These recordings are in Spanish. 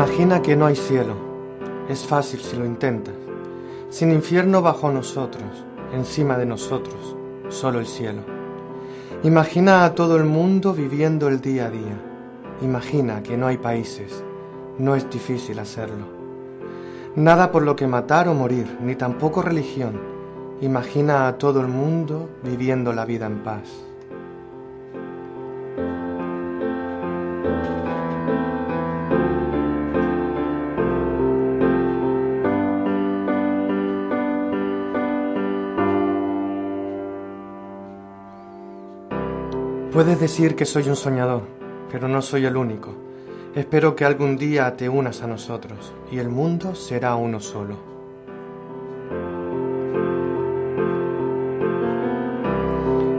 Imagina que no hay cielo. Es fácil si lo intentas. Sin infierno bajo nosotros, encima de nosotros, solo el cielo. Imagina a todo el mundo viviendo el día a día. Imagina que no hay países. No es difícil hacerlo. Nada por lo que matar o morir, ni tampoco religión. Imagina a todo el mundo viviendo la vida en paz. Puedes decir que soy un soñador, pero no soy el único. Espero que algún día te unas a nosotros y el mundo será uno solo.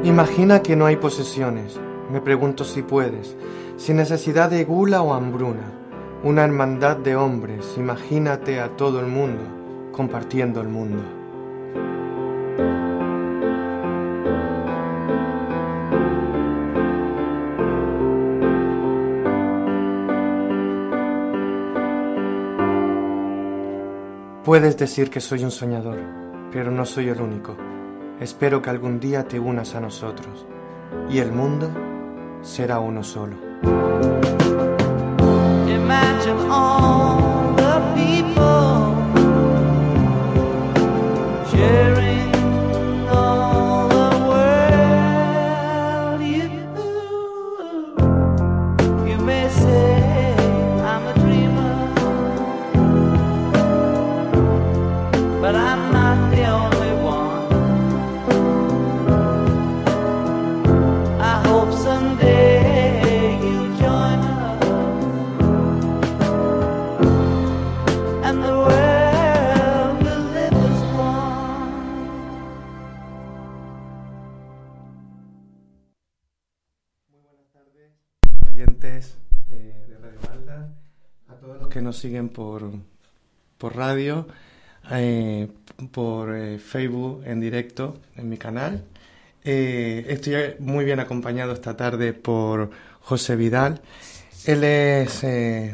Imagina que no hay posesiones. Me pregunto si puedes, sin necesidad de gula o hambruna. Una hermandad de hombres, imagínate a todo el mundo compartiendo el mundo. Puedes decir que soy un soñador, pero no soy el único. Espero que algún día te unas a nosotros y el mundo será uno solo. Siguen por, por radio, eh, por eh, Facebook en directo en mi canal. estoy muy bien acompañado esta tarde por José Vidal. Él es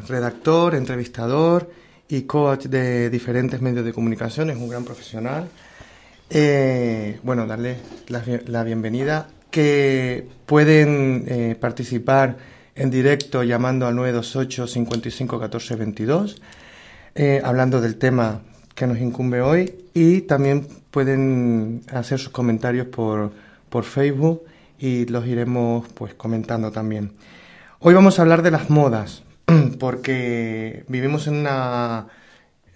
redactor, entrevistador y coach de diferentes medios de comunicación, es un gran profesional. bueno, darle la, la bienvenida que pueden participar en directo llamando al 928 55 14 22, hablando del tema que nos incumbe hoy y también pueden hacer sus comentarios por, por Facebook y los iremos pues comentando también. Hoy vamos a hablar de las modas porque vivimos en una,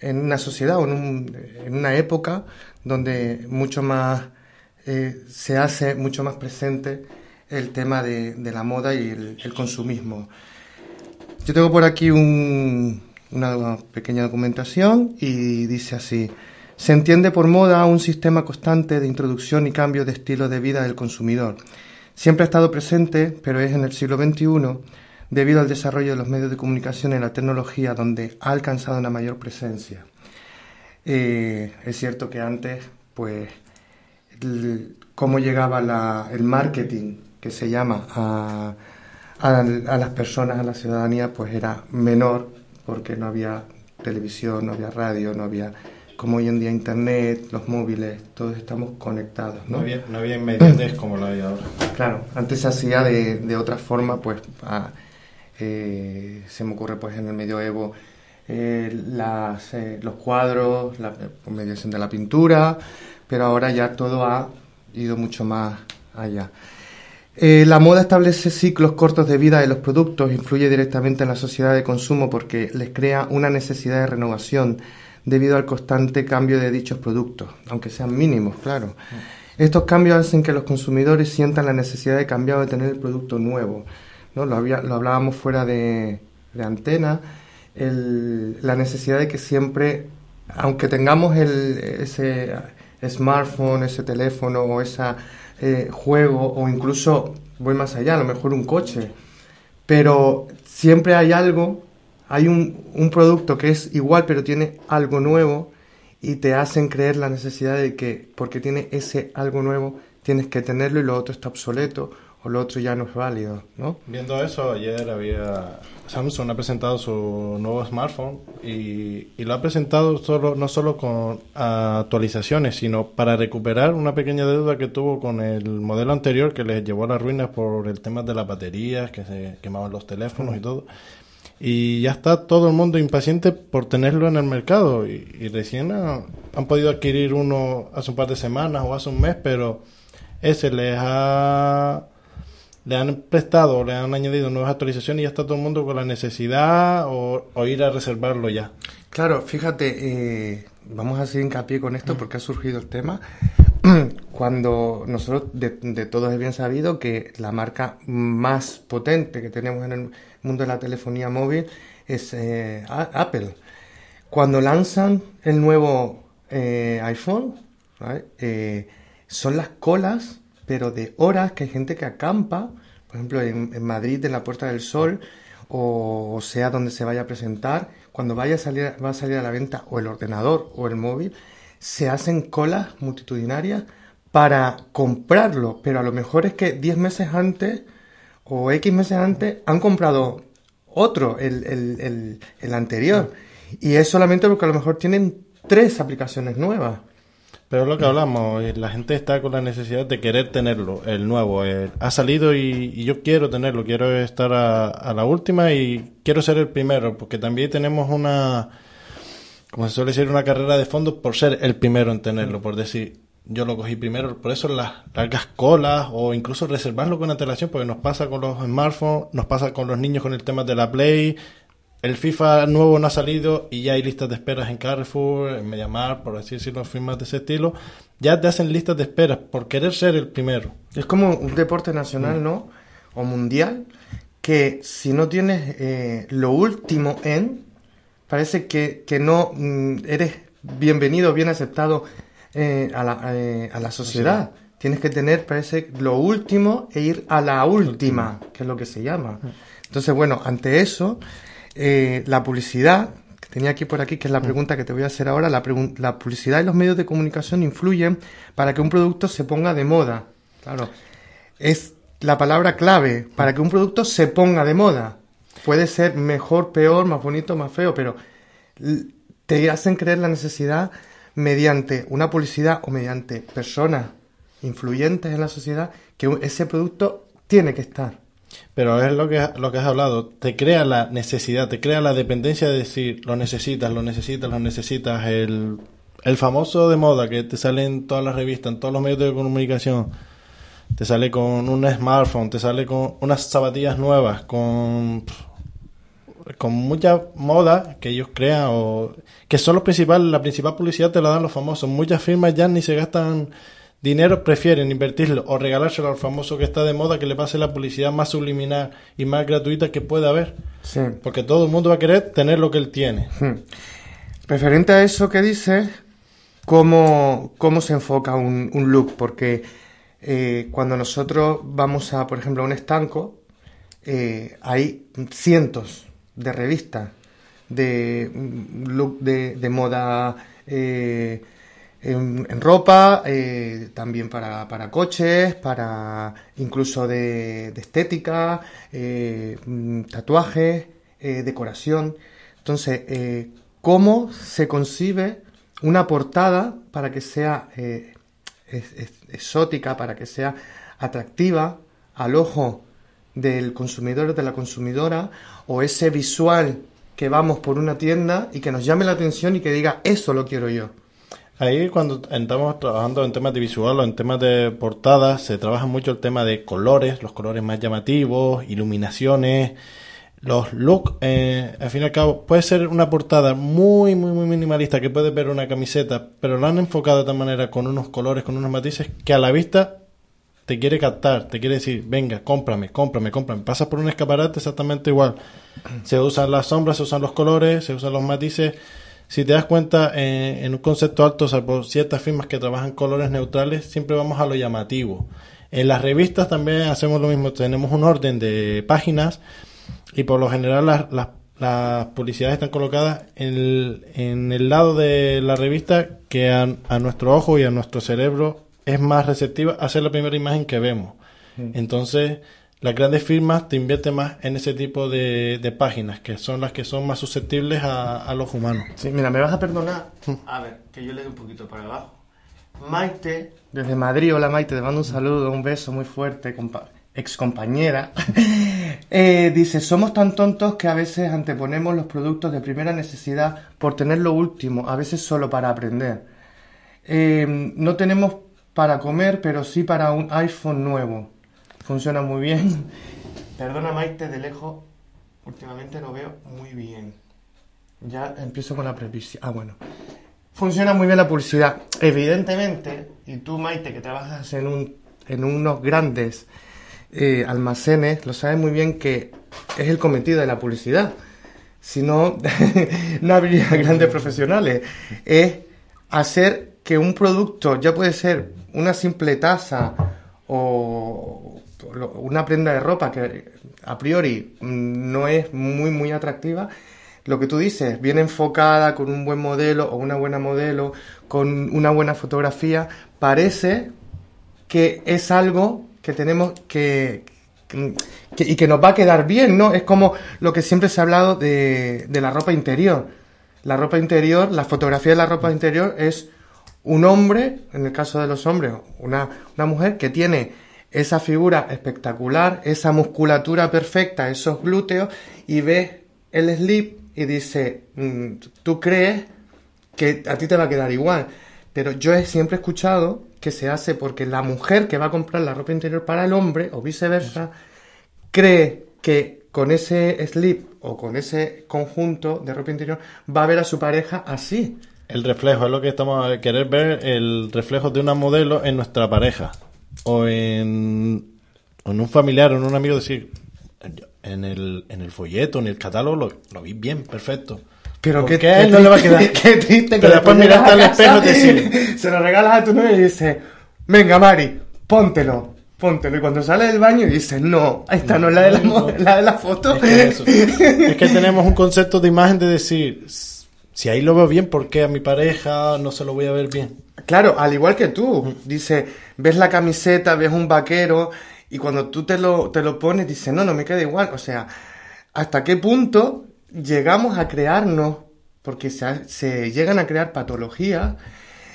en una sociedad o en, una época donde mucho más eh, se hace mucho más presente el tema de, la moda y el, consumismo. Yo tengo por aquí una pequeña documentación y dice así. Se entiende por moda un sistema constante de introducción y cambio de estilo de vida del consumidor. Siempre ha estado presente, pero es en el siglo XXI, debido al desarrollo de los medios de comunicación y la tecnología, donde ha alcanzado una mayor presencia. Eh, es cierto que antes, pues, cómo llegaba el marketing que se llama a, las personas, a la ciudadanía, pues era menor porque no había televisión, no había radio, no había como hoy en día internet, los móviles, todos estamos conectados. No, no había, no había inmediatez como lo hay ahora. Claro, antes se hacía de, de otra forma, pues eh, se me ocurre pues en el medioevo eh, las, eh, los cuadros, la mediación de la pintura, pero ahora ya todo ha ido mucho más allá. Eh, la moda establece ciclos cortos de vida de los productos, influye directamente en la sociedad de consumo porque les crea una necesidad de renovación debido al constante cambio de dichos productos, aunque sean mínimos, claro. Estos cambios hacen que los consumidores sientan la necesidad de cambiar o de tener el producto nuevo. ¿no? Lo, hablábamos fuera de, antena, la necesidad de que siempre, aunque tengamos ese smartphone, ese teléfono o esa eh, juego o incluso voy más allá, a lo mejor un coche. Pero siempre hay algo, hay un, un producto que es igual pero tiene algo nuevo y te hacen creer la necesidad de que porque tiene ese algo nuevo tienes que tenerlo y lo otro está obsoleto o lo otro ya no es válido, ¿no? Viendo eso, ayer había Samsung ha presentado su nuevo smartphone y, lo ha presentado solo no solo con actualizaciones, sino para recuperar una pequeña deuda que tuvo con el modelo anterior que les llevó a las ruinas por el tema de las baterías, que se quemaban los teléfonos y todo. Y ya está todo el mundo impaciente por tenerlo en el mercado y, recién han podido adquirir uno hace un par de semanas o hace un mes, pero ese les ha le han prestado, le han añadido nuevas actualizaciones y ya está todo el mundo con la necesidad o, ir a reservarlo ya. Claro, fíjate, eh, vamos a hacer hincapié con esto porque ha surgido el tema. Cuando nosotros, de, todos es bien sabido que la marca más potente que tenemos en el mundo de la telefonía móvil es eh, Apple. Cuando lanzan el nuevo eh, iPhone, son las colas pero de horas que hay gente que acampa, por ejemplo en, Madrid, en la Puerta del Sol, o, sea donde se vaya a presentar, cuando vaya a salir, va a salir a la venta o el ordenador o el móvil, se hacen colas multitudinarias para comprarlo, pero a lo mejor es que 10 meses antes o X meses antes han comprado otro, el, el, el anterior. Y es solamente porque a lo mejor tienen tres aplicaciones nuevas. Pero es lo que hablamos, eh, la gente está con la necesidad de querer tenerlo, el nuevo. Eh, ha salido y, yo quiero tenerlo, quiero estar a, la última y quiero ser el primero, porque también tenemos una, como se suele decir, una carrera de fondo por ser el primero en tenerlo, por decir, yo lo cogí primero, por eso las largas colas o incluso reservarlo con antelación, porque nos pasa con los smartphones, nos pasa con los niños con el tema de la Play, el FIFA nuevo no ha salido y ya hay listas de esperas en Carrefour, en Mediamar, por así decirlo, firmas de ese estilo. Ya te hacen listas de esperas por querer ser el primero. Es como un deporte nacional, ¿no? O mundial, que si no tienes eh, lo último en, parece que, no mm, eres bienvenido, bien aceptado eh, a, la, eh, a, la, sociedad. Tienes que tener, parece, lo último e ir a la última, que es lo que se llama. Entonces, bueno, ante eso eh, la publicidad, que tenía aquí por aquí, que es la mm. pregunta que te voy a hacer ahora, la, la publicidad y los medios de comunicación influyen para que un producto se ponga de moda. Claro, es la palabra clave para que un producto se ponga de moda. Puede ser mejor, peor, más bonito, más feo, pero te hacen creer la necesidad mediante una publicidad o mediante personas influyentes en la sociedad que ese producto tiene que estar. Pero es lo que, lo que has hablado, te crea la necesidad, te crea la dependencia de decir, lo necesitas, lo necesitas, lo necesitas. El, el famoso de moda que te sale en todas las revistas, en todos los medios de comunicación, te sale con un smartphone, te sale con unas zapatillas nuevas, con, con mucha moda que ellos crean, o que son los principales, la principal publicidad te la dan los famosos. Muchas firmas ya ni se gastan dinero prefieren invertirlo o regalárselo al famoso que está de moda que le pase la publicidad más subliminal y más gratuita que pueda haber. Sí. Porque todo el mundo va a querer tener lo que él tiene. Hmm. Referente a eso que dice, ¿cómo, cómo se enfoca un, look? Porque eh, cuando nosotros vamos a, por ejemplo, a un estanco, eh, hay cientos de revistas de mm, look de, de moda eh, en, ropa, eh, también para, para, coches, para incluso de, estética, eh, mm, tatuajes, eh, decoración. Entonces, ¿cómo se concibe una portada para que sea exótica, para que sea atractiva al ojo del consumidor o de la consumidora, o ese visual que vamos por una tienda y que nos llame la atención y que diga, eso lo quiero yo? Ahí cuando estamos trabajando en temas de visual o en temas de portadas, se trabaja mucho el tema de colores, los colores más llamativos, iluminaciones, los looks. Eh, al fin y al cabo, puede ser una portada muy, muy, muy minimalista que puede ver una camiseta, pero la han enfocado de tal manera con unos colores, con unos matices, que a la vista te quiere captar, te quiere decir, venga, cómprame, cómprame, cómprame. Pasas por un escaparate exactamente igual. Se usan las sombras, se usan los colores, se usan los matices si te das cuenta, eh, en un concepto alto, salvo ciertas firmas que trabajan colores neutrales, siempre vamos a lo llamativo. En las revistas también hacemos lo mismo, tenemos un orden de páginas y por lo general las, las, publicidades están colocadas en el, en el, lado de la revista que a, nuestro ojo y a nuestro cerebro es más receptiva a ser la primera imagen que vemos. Entonces, las grandes firmas te invierten más en ese tipo de, de páginas, que son las que son más susceptibles a, a los humanos. Sí, mira, me vas a perdonar. A ver, que yo le doy un poquito para abajo. Maite, desde Madrid, hola Maite, te mando un saludo, un beso muy fuerte, compa ex compañera, eh, dice, somos tan tontos que a veces anteponemos los productos de primera necesidad por tener lo último, a veces solo para aprender. Eh, no tenemos para comer, pero sí para un iPhone nuevo. Funciona muy bien. Perdona Maite, de lejos, últimamente lo veo muy bien. Ya empiezo con la previsión. Ah, bueno. Funciona muy bien la publicidad. Evidentemente, y tú Maite, que trabajas en, un, en unos grandes eh, almacenes lo saben muy bien que es el cometido de la publicidad. Si no, no habría grandes profesionales. Es hacer que un producto, ya puede ser una simple taza o una prenda de ropa que a priori no es muy, muy atractiva, lo que tú dices, bien enfocada, con un buen modelo o una buena modelo, con una buena fotografía, parece que es algo que tenemos que, y que nos va a quedar bien, ¿no? Es como lo que siempre se ha hablado de, de la ropa interior. La ropa interior, la fotografía de la ropa interior es un hombre, en el caso de los hombres, una, una mujer que tiene esa figura espectacular, esa musculatura perfecta, esos glúteos, y ve el slip y dice, mm, tú crees que a ti te va a quedar igual. Pero yo he siempre escuchado que se hace porque la mujer que va a comprar la ropa interior para el hombre o viceversa cree que con ese slip o con ese conjunto de ropa interior va a ver a su pareja así. El reflejo es lo que estamos a querer ver, el reflejo de una modelo en nuestra pareja o en, en un familiar o en un amigo decir en el, en el folleto, en el catálogo lo, lo vi bien, perfecto. Pero que a él no le va a quedar. Qué triste que después miras al espejo y decir, se lo regalas a tu novia y dice, venga Mari, póntelo, póntelo. Y cuando sale del baño dice, no, esta no, es la de la, la, de la foto. Es que, es que tenemos un concepto de imagen de decir, si ahí lo veo bien, ¿por qué a mi pareja no se lo voy a ver bien? Claro, al igual que tú. Dice, ves la camiseta, ves un vaquero, y cuando tú te lo, te lo pones, dice, no, no me queda igual. O sea, ¿hasta qué punto llegamos a crearnos, porque se, se llegan a crear patologías,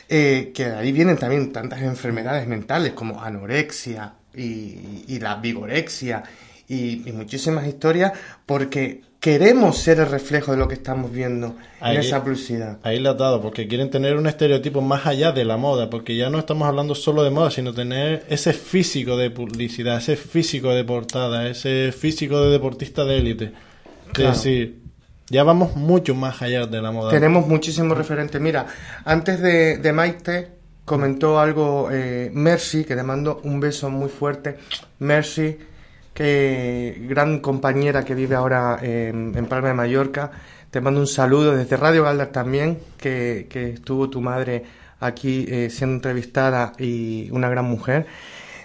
eh, que de ahí vienen también tantas enfermedades mentales como anorexia y, y la vigorexia y, y, muchísimas historias, porque queremos ser el reflejo de lo que estamos viendo ahí, en esa publicidad. Ahí lo has dado, porque quieren tener un estereotipo más allá de la moda, porque ya no estamos hablando solo de moda, sino tener ese físico de publicidad, ese físico de portada, ese físico de deportista de élite. Claro. Es decir, ya vamos mucho más allá de la moda. Tenemos muchísimos referentes. Mira, antes de, de Maite comentó algo eh, Mercy, que le mando un beso muy fuerte. Mercy, que gran compañera que vive ahora en, Palma de Mallorca. Te mando un saludo desde Radio Galdar también, que, que estuvo tu madre aquí eh, siendo entrevistada y una gran mujer.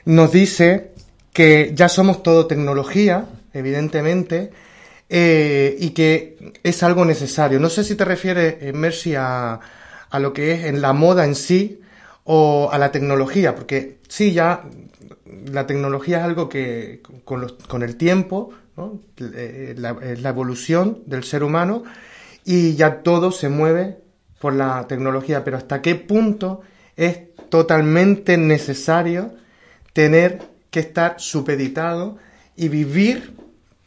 Nos dice que ya somos todo tecnología, evidentemente, eh, y que es algo necesario. No sé si te refieres, eh, Mercy, a, a, lo que es en la moda en sí o a la tecnología, porque sí, ya la tecnología es algo que con, los, con el tiempo. Eh, la, la, evolución del ser humano y ya todo se mueve por la tecnología, pero hasta qué punto es totalmente necesario tener que estar supeditado y vivir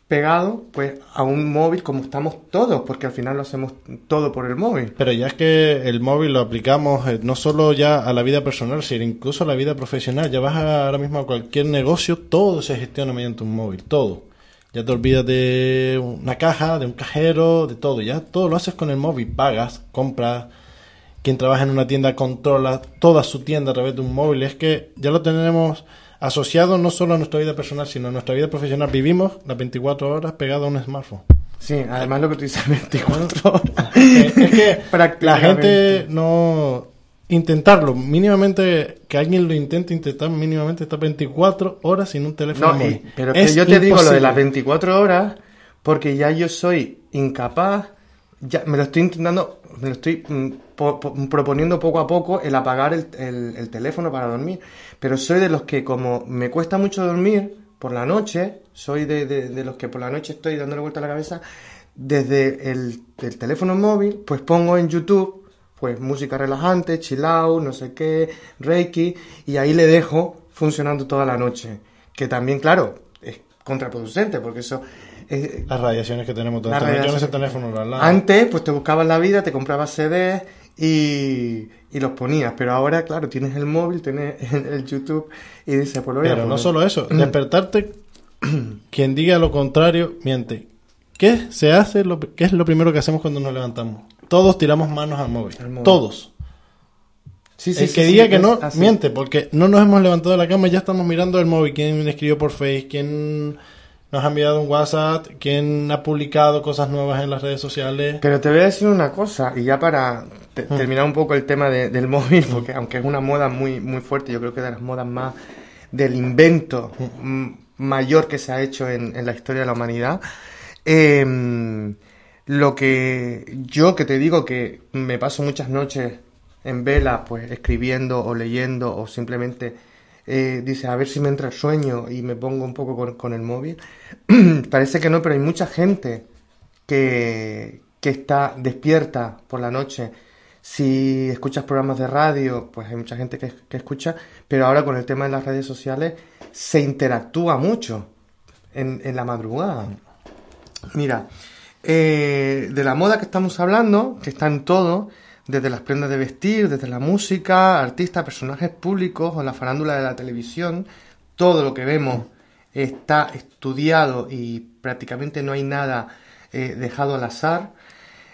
pegado pues a un móvil como estamos todos, porque al final lo hacemos todo por el móvil. Pero ya es que el móvil lo aplicamos eh, no solo ya a la vida personal, sino incluso a la vida profesional. Ya vas ahora mismo a cualquier negocio, todo se gestiona mediante un móvil, todo. Ya te olvidas de una caja, de un cajero, de todo. Ya todo lo haces con el móvil, pagas, compras. Quien trabaja en una tienda controla toda su tienda a través de un móvil. Es que ya lo tenemos asociado no solo a nuestra vida personal, sino a nuestra vida profesional. Vivimos las 24 horas pegados a un smartphone. Sí, además lo que tú dices, 24 horas. es que la gente no intentarlo, mínimamente, que alguien lo intente intentar mínimamente estar 24 horas sin un teléfono no, móvil. Pero es que yo te imposible. digo lo de las 24 horas porque ya yo soy incapaz, ya me lo estoy intentando me lo estoy mm, po- po- proponiendo poco a poco el apagar el, el- el teléfono para dormir. Pero soy de los que como me cuesta mucho dormir por la noche, soy de, de- los que por la noche estoy dándole vuelta a la cabeza, desde el, el teléfono móvil, pues pongo en YouTube pues música relajante, chill no sé qué, reiki, y ahí le dejo funcionando toda la noche. Que también, claro, es contraproducente, porque eso... es- Las radiaciones que tenemos todos. Yo ese teléfono antes, pues te buscabas la vida, te comprabas CDs y, y los ponías, pero ahora, claro, tienes el móvil, tienes el, el YouTube y dices, pues lo voy a Pero no solo eso, despertarte, quien diga lo contrario, miente. ¿Qué se hace? Lo, ¿Qué es lo primero que hacemos cuando nos levantamos? Todos tiramos manos al móvil. Al móvil. Todos. Sí, sí, el que sí, diga que no, así. miente, porque no nos hemos levantado de la cama ya estamos mirando el móvil. ¿Quién escribió por Face? ¿Quién nos ha enviado un WhatsApp? ¿Quién ha publicado cosas nuevas en las redes sociales? Pero te voy a decir una cosa, y ya para te- Mm. terminar un poco el tema de- del móvil, porque aunque es una moda muy, muy fuerte, yo creo que de las modas más del invento mm, mayor que se ha hecho en, en la historia de la humanidad, em, lo que yo que te digo que me paso muchas noches en vela, pues escribiendo o leyendo o simplemente eh, dice a ver si me entra el sueño y me pongo un poco con, el móvil. Parece que no, pero hay mucha gente que, que está despierta por la noche. Si escuchas programas de radio, pues hay mucha gente que, que escucha, pero ahora con el tema de las redes sociales se interactúa mucho en, en la madrugada. Mira, eh, de la moda que estamos hablando, que está en todo, desde las prendas de vestir, desde la música, artistas, personajes públicos o la farándula de la televisión, todo lo que vemos está estudiado y prácticamente no hay nada eh, dejado al azar.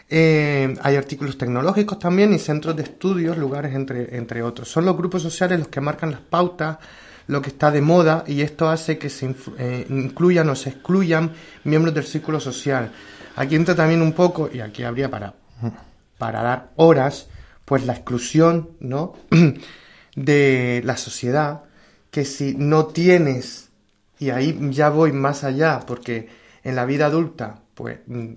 Eh, hay artículos tecnológicos también y centros de estudios, lugares entre, entre otros. Son los grupos sociales los que marcan las pautas, lo que está de moda y esto hace que se eh, incluyan o se excluyan miembros del círculo social. Aquí entra también un poco, y aquí habría para, para dar horas, pues la exclusión, ¿no? de la sociedad, que si no tienes, y ahí ya voy más allá, porque en la vida adulta, pues mm,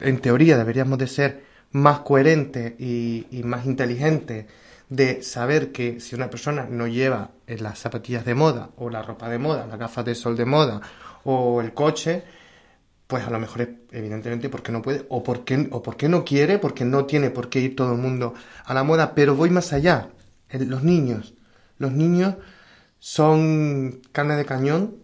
en teoría deberíamos de ser más coherentes y, y más inteligentes de saber que si una persona no lleva eh, las zapatillas de moda o la ropa de moda, las gafas de sol de moda o el coche, pues a lo mejor es evidentemente porque no puede o porque, o porque no quiere, porque no tiene por qué ir todo el mundo a la moda, pero voy más allá. Los niños, los niños son carne de cañón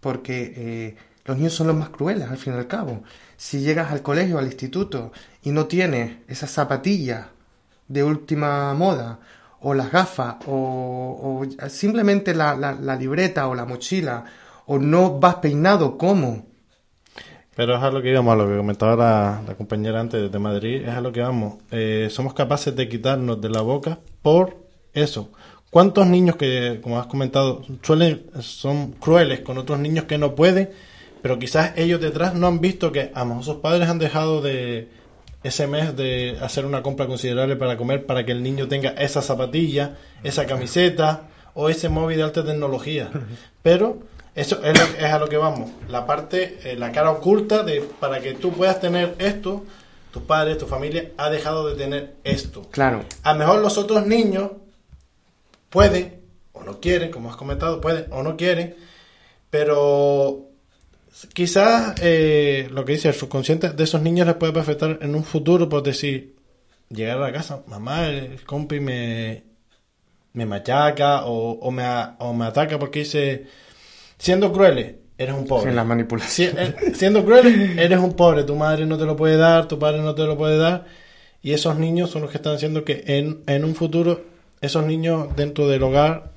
porque eh, los niños son los más crueles al fin y al cabo. Si llegas al colegio, al instituto y no tienes esas zapatillas de última moda o las gafas o, o simplemente la, la- la libreta o la mochila o no vas peinado, ¿cómo? Pero es a lo que íbamos, a lo que comentaba la, la compañera antes de Madrid, es a lo que vamos. Eh, somos capaces de quitarnos de la boca por eso. ¿Cuántos niños que, como has comentado, suelen, son crueles con otros niños que no pueden, pero quizás ellos detrás no han visto que a lo mejor sus padres han dejado de ese mes de hacer una compra considerable para comer para que el niño tenga esa zapatilla, esa camiseta o ese móvil de alta tecnología. Pero eso es, lo- es a lo que vamos. La parte, eh, la cara oculta de para que tú puedas tener esto, tus padres, tu familia ha dejado de tener esto. Claro, A lo mejor los otros niños pueden o no quieren, como has comentado, pueden o no quieren, pero quizás eh, lo que dice el subconsciente de esos niños les puede afectar en un futuro, por decir, llegar a la casa, mamá, el compi me, me machaca o, o me, o me ataca porque dice, siendo crueles, eres un pobre. en la manipulación. Si- eh, siendo cruel, eres un pobre, tu madre no te lo puede dar, tu padre no te lo puede dar, y esos niños son los que están haciendo que en, en un futuro esos niños dentro del hogar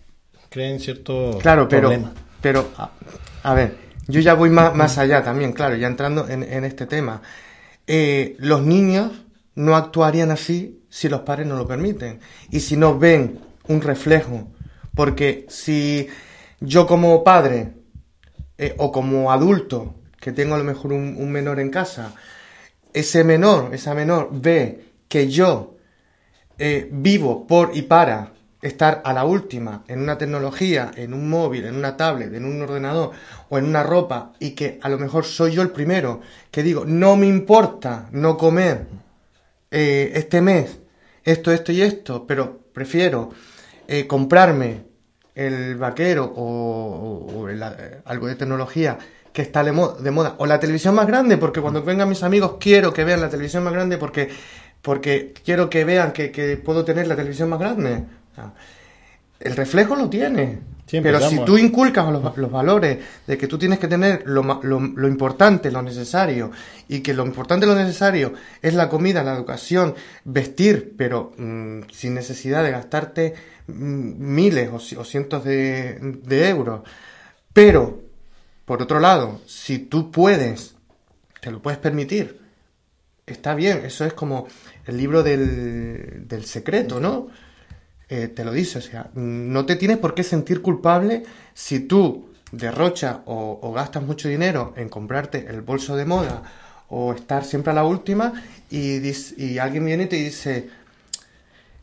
creen ciertos Claro, pero, pero a, a ver, yo ya voy más, más allá también, claro, ya entrando en, en este tema. Eh, los niños no actuarían así si los padres no lo permiten y si no ven un reflejo. Porque si yo como padre eh, o como adulto, que tengo a lo mejor un, menor en casa, ese menor, esa menor ve que yo eh, vivo por y para estar a la última en una tecnología, en un móvil, en una tablet, en un ordenador o en una ropa y que a lo mejor soy yo el primero que digo, no me importa no comer eh, este mes esto, esto y esto, pero prefiero comprarme el vaquero o, algo de tecnología que está de, moda, o la televisión más grande, porque cuando vengan mis amigos quiero que vean la televisión más grande porque, porque quiero que vean que, puedo tener la televisión más grande. el reflejo lo tiene. Pero si tú inculcas los, los, valores de que tú tienes que tener lo, lo, lo, importante, lo necesario, y que lo importante, lo necesario es la comida, la educación, vestir, pero mm, sin necesidad de gastarte mm, miles o, cientos de, de euros. Pero, por otro lado, si tú puedes, te lo puedes permitir, está bien, eso es como el libro del, del secreto, ¿no? Eh, te lo dice, o sea, no te tienes por qué sentir culpable si tú derrochas o, gastas mucho dinero en comprarte el bolso de moda o estar siempre a la última y, alguien viene y te dice,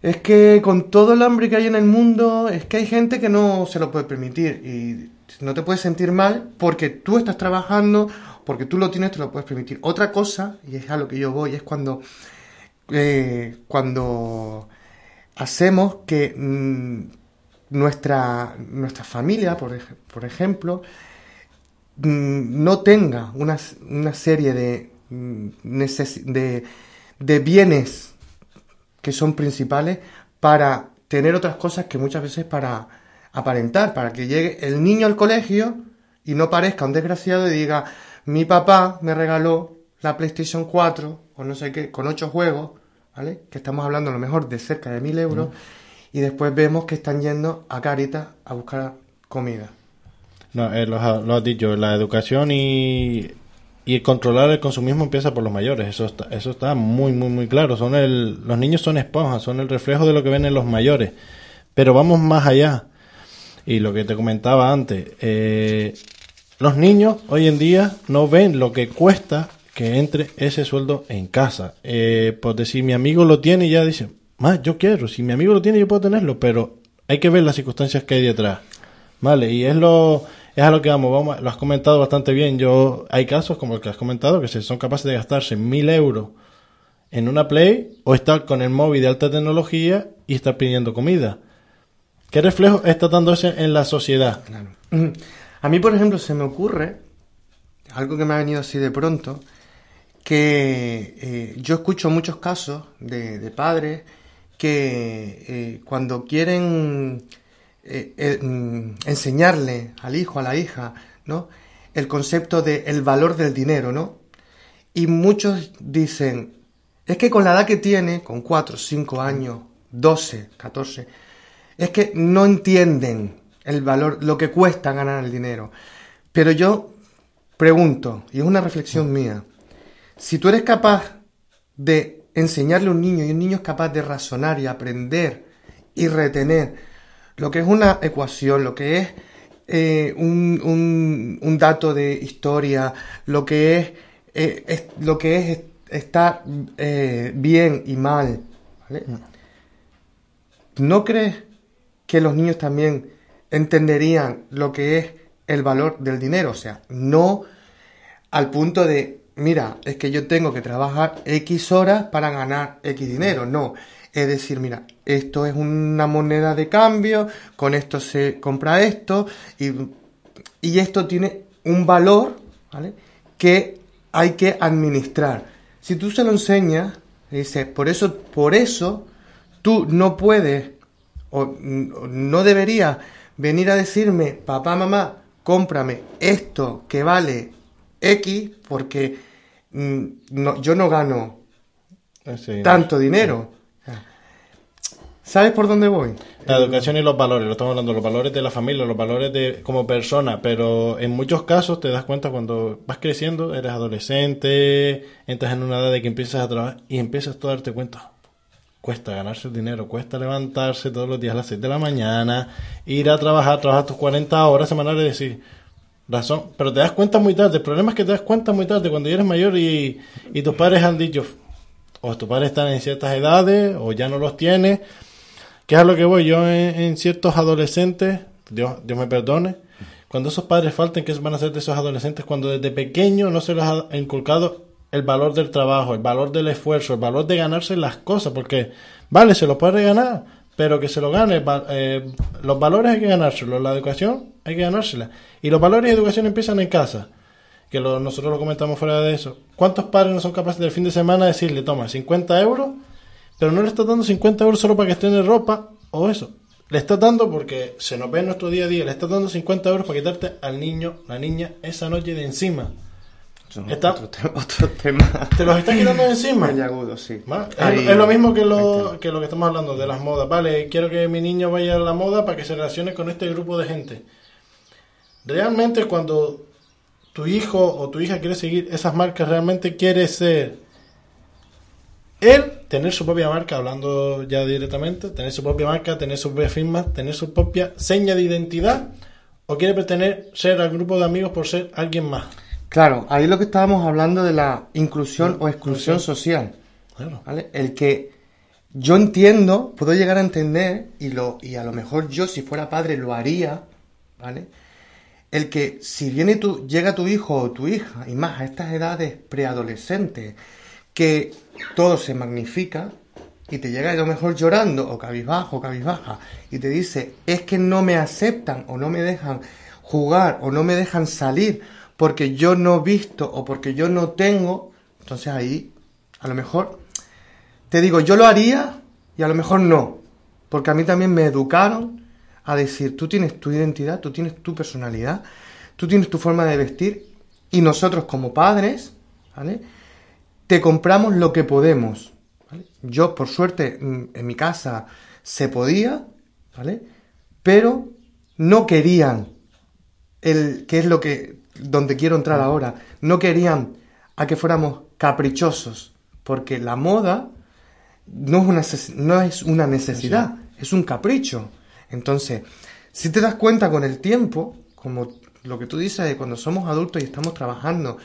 es que con todo el hambre que hay en el mundo, es que hay gente que no se lo puede permitir y no te puedes sentir mal porque tú estás trabajando, porque tú lo tienes, te lo puedes permitir. Otra cosa, y es a lo que yo voy, es cuando, eh, cuando hacemos que mm, nuestra, nuestra familia, por, por ejemplo, mm, no tenga una, una serie de, mm, de, de bienes que son principales para tener otras cosas que muchas veces para aparentar, para que llegue el niño al colegio y no parezca un desgraciado y diga, mi papá me regaló la PlayStation 4 o no sé qué, con ocho juegos, que estamos hablando a lo mejor de cerca de mil euros, y después vemos que están yendo a Caritas a buscar comida. No, eh, lo, has dicho, la educación y, y controlar el consumismo empieza por los mayores, eso está, eso está muy, muy, muy claro. Son el, los niños son esponjas, son el reflejo de lo que ven en los mayores. Pero vamos más allá. Y lo que te comentaba antes, eh, los niños hoy en día no ven lo que cuesta que entre ese sueldo en casa. Eh, por decir, mi amigo lo tiene y ya dice, más, yo quiero, si mi amigo lo tiene yo puedo tenerlo, pero hay que ver las circunstancias que hay detrás. Vale, y es lo es a lo que vamos, vamos, lo has comentado bastante bien. Yo hay casos como el que has comentado que se son capaces de gastarse mil euros en una play o estar con el móvil de alta tecnología y estar pidiendo comida. ¿Qué reflejo está dando ese en la sociedad? A mí, por ejemplo, se me ocurre algo que me ha venido así de pronto, que eh, yo escucho muchos casos de, padres que eh, cuando quieren eh, mm, enseñarle al hijo, a la hija, ¿no? El concepto de el valor del dinero, ¿no? Y muchos dicen, es que con la edad que tiene, con 4, 5 años, 12, 14, es que no entienden el valor, lo que cuesta ganar el dinero. Pero yo pregunto, y es una reflexión mía, si tú eres capaz de enseñarle a un niño y un niño es capaz de razonar y aprender y retener lo que es una ecuación, lo que es eh, un, dato de historia, lo que es, eh, lo que es estar eh, bien y mal, ¿no crees que los niños también entenderían lo que es el valor del dinero? O sea, no al punto de mira, es que yo tengo que trabajar X horas para ganar X dinero. No, es decir, mira, esto es una moneda de cambio, con esto se compra esto y, y esto tiene un valor, ¿vale? Que hay que administrar. Si tú se lo enseñas, dice, por eso, por eso, tú no puedes o no deberías venir a decirme, papá, mamá, cómprame esto que vale X, porque Mm, no, yo no gano eh, tanto dinero. ¿Sabes por dónde voy? La educación y los valores, lo estamos hablando, los valores de la familia, los valores de como persona, pero en muchos casos te das cuenta cuando vas creciendo, eres adolescente, entras en una edad de que empiezas a trabajar y empiezas a darte cuenta. Cuesta ganarse el dinero, cuesta levantarse todos los días a las 6 de la mañana, ir a trabajar, trabajar tus 40 horas semanales y decir, razón, pero te das cuenta muy tarde. El problema es que te das cuenta muy tarde cuando ya eres mayor y, y tus padres han dicho, o tus padres están en ciertas edades, o ya no los tienes. ¿Qué es a lo que voy? Yo en, ciertos adolescentes, Dios, Dios me perdone, cuando esos padres falten, ¿qué van a hacer de esos adolescentes cuando desde pequeño no se les ha inculcado el valor del trabajo, el valor del esfuerzo, el valor de ganarse las cosas, porque, vale, se lo puede ganar, pero que se lo gane. Eh, los valores hay que ganárselos, la educación hay que ganársela. Y los valores de educación empiezan en casa, que nosotros lo comentamos fuera de eso. ¿Cuántos padres no son capaces del fin de semana de decirle, toma, 50 euros, pero no le estás dando 50 euros solo para que esté en ropa o eso? Le estás dando, porque se nos ve en nuestro día a día, le estás dando 50 euros para quitarte al niño, la niña, esa noche de encima. Está, otro, tema. Te los estás quitando encima. agudo, sí. Es, lo mismo que lo, que lo que estamos hablando de las modas. Vale, quiero que mi niño vaya a la moda para que se relacione con este grupo de gente. Realmente cuando tu hijo o tu hija quiere seguir esas marcas, realmente quiere ser él tener su propia marca, hablando ya directamente, tener su propia marca, tener su propia firma, tener su propia seña de identidad, o quiere pretender ser al grupo de amigos por ser alguien más. Claro, ahí lo que estábamos hablando de la inclusión o exclusión social. ¿vale? El que yo entiendo, puedo llegar a entender, y, lo, y a lo mejor yo si fuera padre lo haría, ¿vale? El que si viene tu, llega tu hijo o tu hija, y más a estas edades preadolescentes, que todo se magnifica, y te llega a lo mejor llorando, o cabizbajo, o cabizbaja, y te dice, es que no me aceptan, o no me dejan jugar, o no me dejan salir, porque yo no visto o porque yo no tengo, entonces ahí a lo mejor te digo, yo lo haría y a lo mejor no, porque a mí también me educaron a decir, tú tienes tu identidad, tú tienes tu personalidad, tú tienes tu forma de vestir y nosotros como padres, ¿vale? Te compramos lo que podemos. Yo, por suerte, en mi casa se podía, ¿vale? Pero no querían el, qué es lo que donde quiero entrar ahora, no querían a que fuéramos caprichosos, porque la moda no es una, no es una necesidad, es un capricho. Entonces, si te das cuenta con el tiempo, como lo que tú dices de cuando somos adultos y estamos trabajando,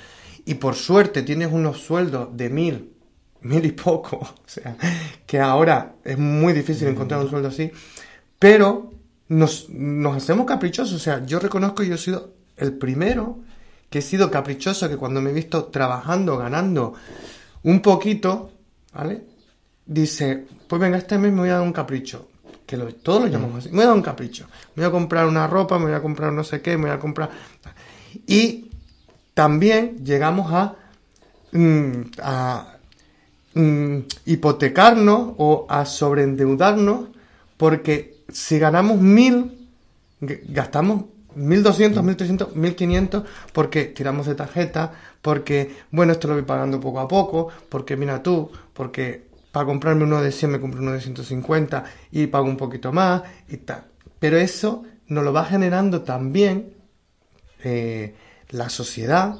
y por suerte tienes unos sueldos de mil, mil y poco, o sea, que ahora es muy difícil encontrar un sueldo así, pero nos, nos hacemos caprichosos, o sea, yo reconozco que yo he sido el primero que he sido caprichoso, que cuando me he visto trabajando, ganando un poquito, ¿vale? Dice, pues venga, este mes me voy a dar un capricho. Que lo, todos lo llamamos así. Me voy a dar un capricho. Me voy a comprar una ropa, me voy a comprar no sé qué, me voy a comprar... Y también llegamos a, mm, a mm, hipotecarnos o a sobreendeudarnos porque si ganamos mil, gastamos 1200, 1300, 1500 porque tiramos de tarjeta, porque, bueno, esto lo voy pagando poco a poco, porque mira tú, porque para comprarme uno de 100 me compro uno de 150 y pago un poquito más y tal. Pero eso nos lo va generando también eh, la sociedad,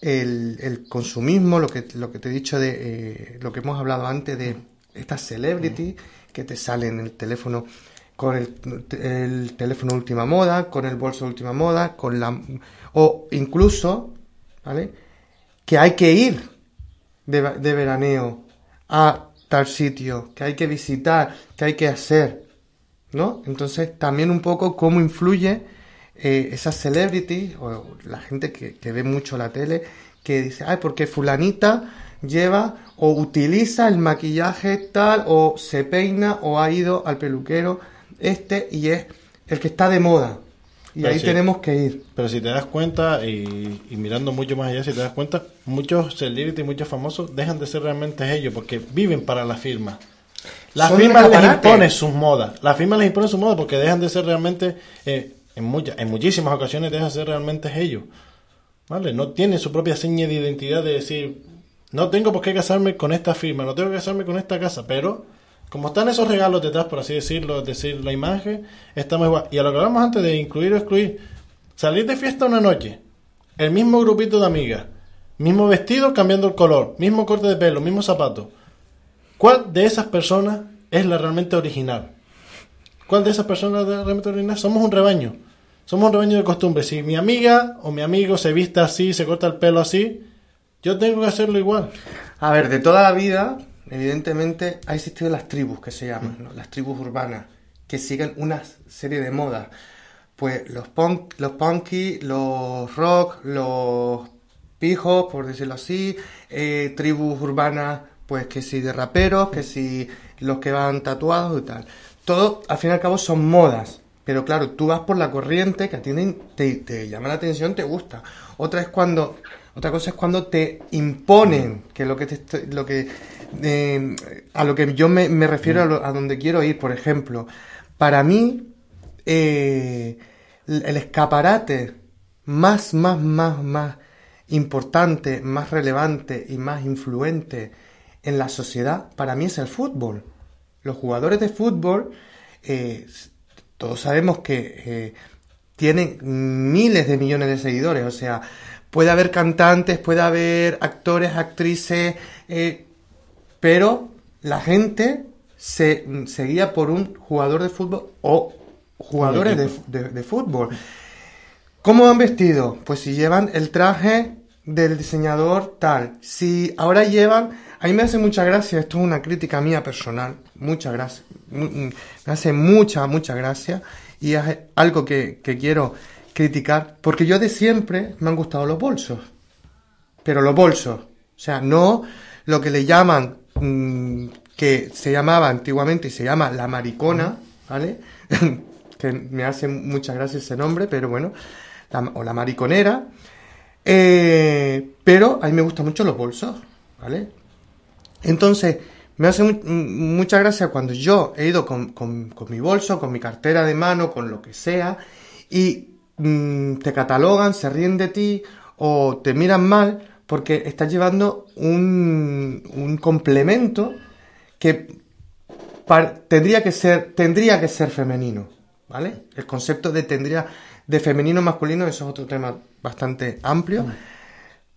el, consumismo, lo que, lo que te he dicho de eh, lo que hemos hablado antes de estas celebrity que te salen en el teléfono con el, teléfono última moda, con el bolso última moda, con la o incluso, ¿vale? Que hay que ir de, veraneo a tal sitio, que hay que visitar, que hay que hacer, ¿no? Entonces también un poco cómo influye eh, esas celebrities o la gente que ve mucho la tele que dice, ay, porque fulanita lleva o utiliza el maquillaje tal o se peina o ha ido al peluquero este y es el que está de moda. Y ahí tenemos que ir. Pero si te das cuenta, y, mirando mucho más allá, si te das cuenta, muchos celebrities, muchos famosos dejan de ser realmente ellos porque viven para la firma. La firma les impone sus modas. La firma les impone sus modas porque dejan de ser realmente, eh, en, muchas, en muchísimas ocasiones, dejan de ser realmente ellos. ¿Vale? No tienen su propia seña de identidad de decir, no tengo por qué casarme con esta firma, no tengo que casarme con esta casa, pero como están esos regalos detrás, por así decirlo, decir, la imagen, estamos igual. Y a lo que hablamos antes de incluir o excluir, salir de fiesta una noche, el mismo grupito de amigas, mismo vestido cambiando el color, mismo corte de pelo, mismo zapato. ¿Cuál de esas personas es la realmente original? ¿Cuál de esas personas es la realmente original? Somos un rebaño. Somos un rebaño de costumbre. Si mi amiga o mi amigo se viste así, se corta el pelo así, yo tengo que hacerlo igual. A ver, de toda la vida, evidentemente ha existido las tribus que se llaman, las tribus urbanas, que siguen una serie de modas. Pues los punk, los punky, los rock, los pijos, por decirlo así, eh, tribus urbanas, pues que si de raperos, que si los que van tatuados y tal. Todo, al fin y al cabo, son modas. Pero claro, tú vas por la corriente que a te, te llama la atención, te gusta. Otra es cuando, otra cosa es cuando te imponen, que lo que te lo que a lo que yo me, refiero a, a, donde quiero ir, por ejemplo, para mí eh, el escaparate más, más, más, más importante, más relevante y más influente en la sociedad, para mí es el fútbol. Los jugadores de fútbol, eh, todos sabemos que eh, tienen miles de millones de seguidores, o sea, puede haber cantantes, puede haber actores, actrices, pero la gente se seguía por un jugador de fútbol o jugadores de, fútbol. ¿Cómo han vestido? Pues si llevan el traje del diseñador tal, si ahora llevan, a mí me hace mucha gracia, esto es una crítica mía personal, mucha gracia, me hace mucha, mucha gracia y es algo que, quiero criticar, porque yo de siempre me han gustado los bolsos, pero los bolsos, o sea, no lo que le llaman, mm, que se llamaba antiguamente y se llama la maricona, ¿vale? que me hace mucha gracia ese nombre, pero bueno, o la mariconera, eh, pero a mí me gustan mucho los bolsos, ¿vale? Entonces, me hace mucha gracia cuando yo he ido con, mi bolso, con mi cartera de mano, con lo que sea, y mm, te catalogan, se ríen de ti o te miran mal porque estás llevando un, un complemento que tendría que ser tendría que ser femenino ¿vale? El concepto de tendría de femenino masculino, eso es otro tema bastante amplio.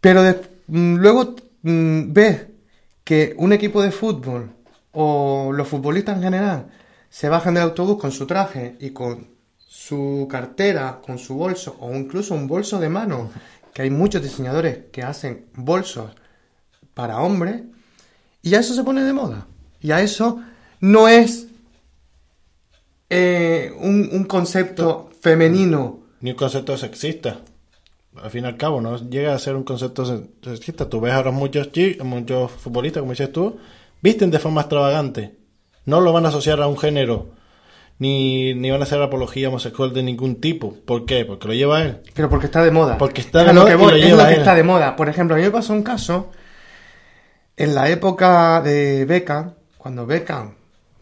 Pero mm, luego mm, ves que un equipo de fútbol o los futbolistas en general se bajan del autobús con su traje y con su cartera, con su bolso o incluso un bolso de mano, que hay muchos diseñadores que hacen bolsos para hombres, y a eso se pone de moda. Y a eso no es eh, un, concepto femenino. Ni un concepto sexista. Al fin y al cabo, no llega a ser un concepto sexista. Tú ves ahora muchos muchos futbolistas, como dices tú, visten de forma extravagante. No lo van a asociar a un género. Ni, ni van a hacer apología homosexual de ningún tipo. ¿Por qué? Porque lo lleva él. Pero porque está de moda. Porque está de moda. es lo que está de moda. Por ejemplo, a mí me pasó un caso en la época de Beckham, cuando Beckham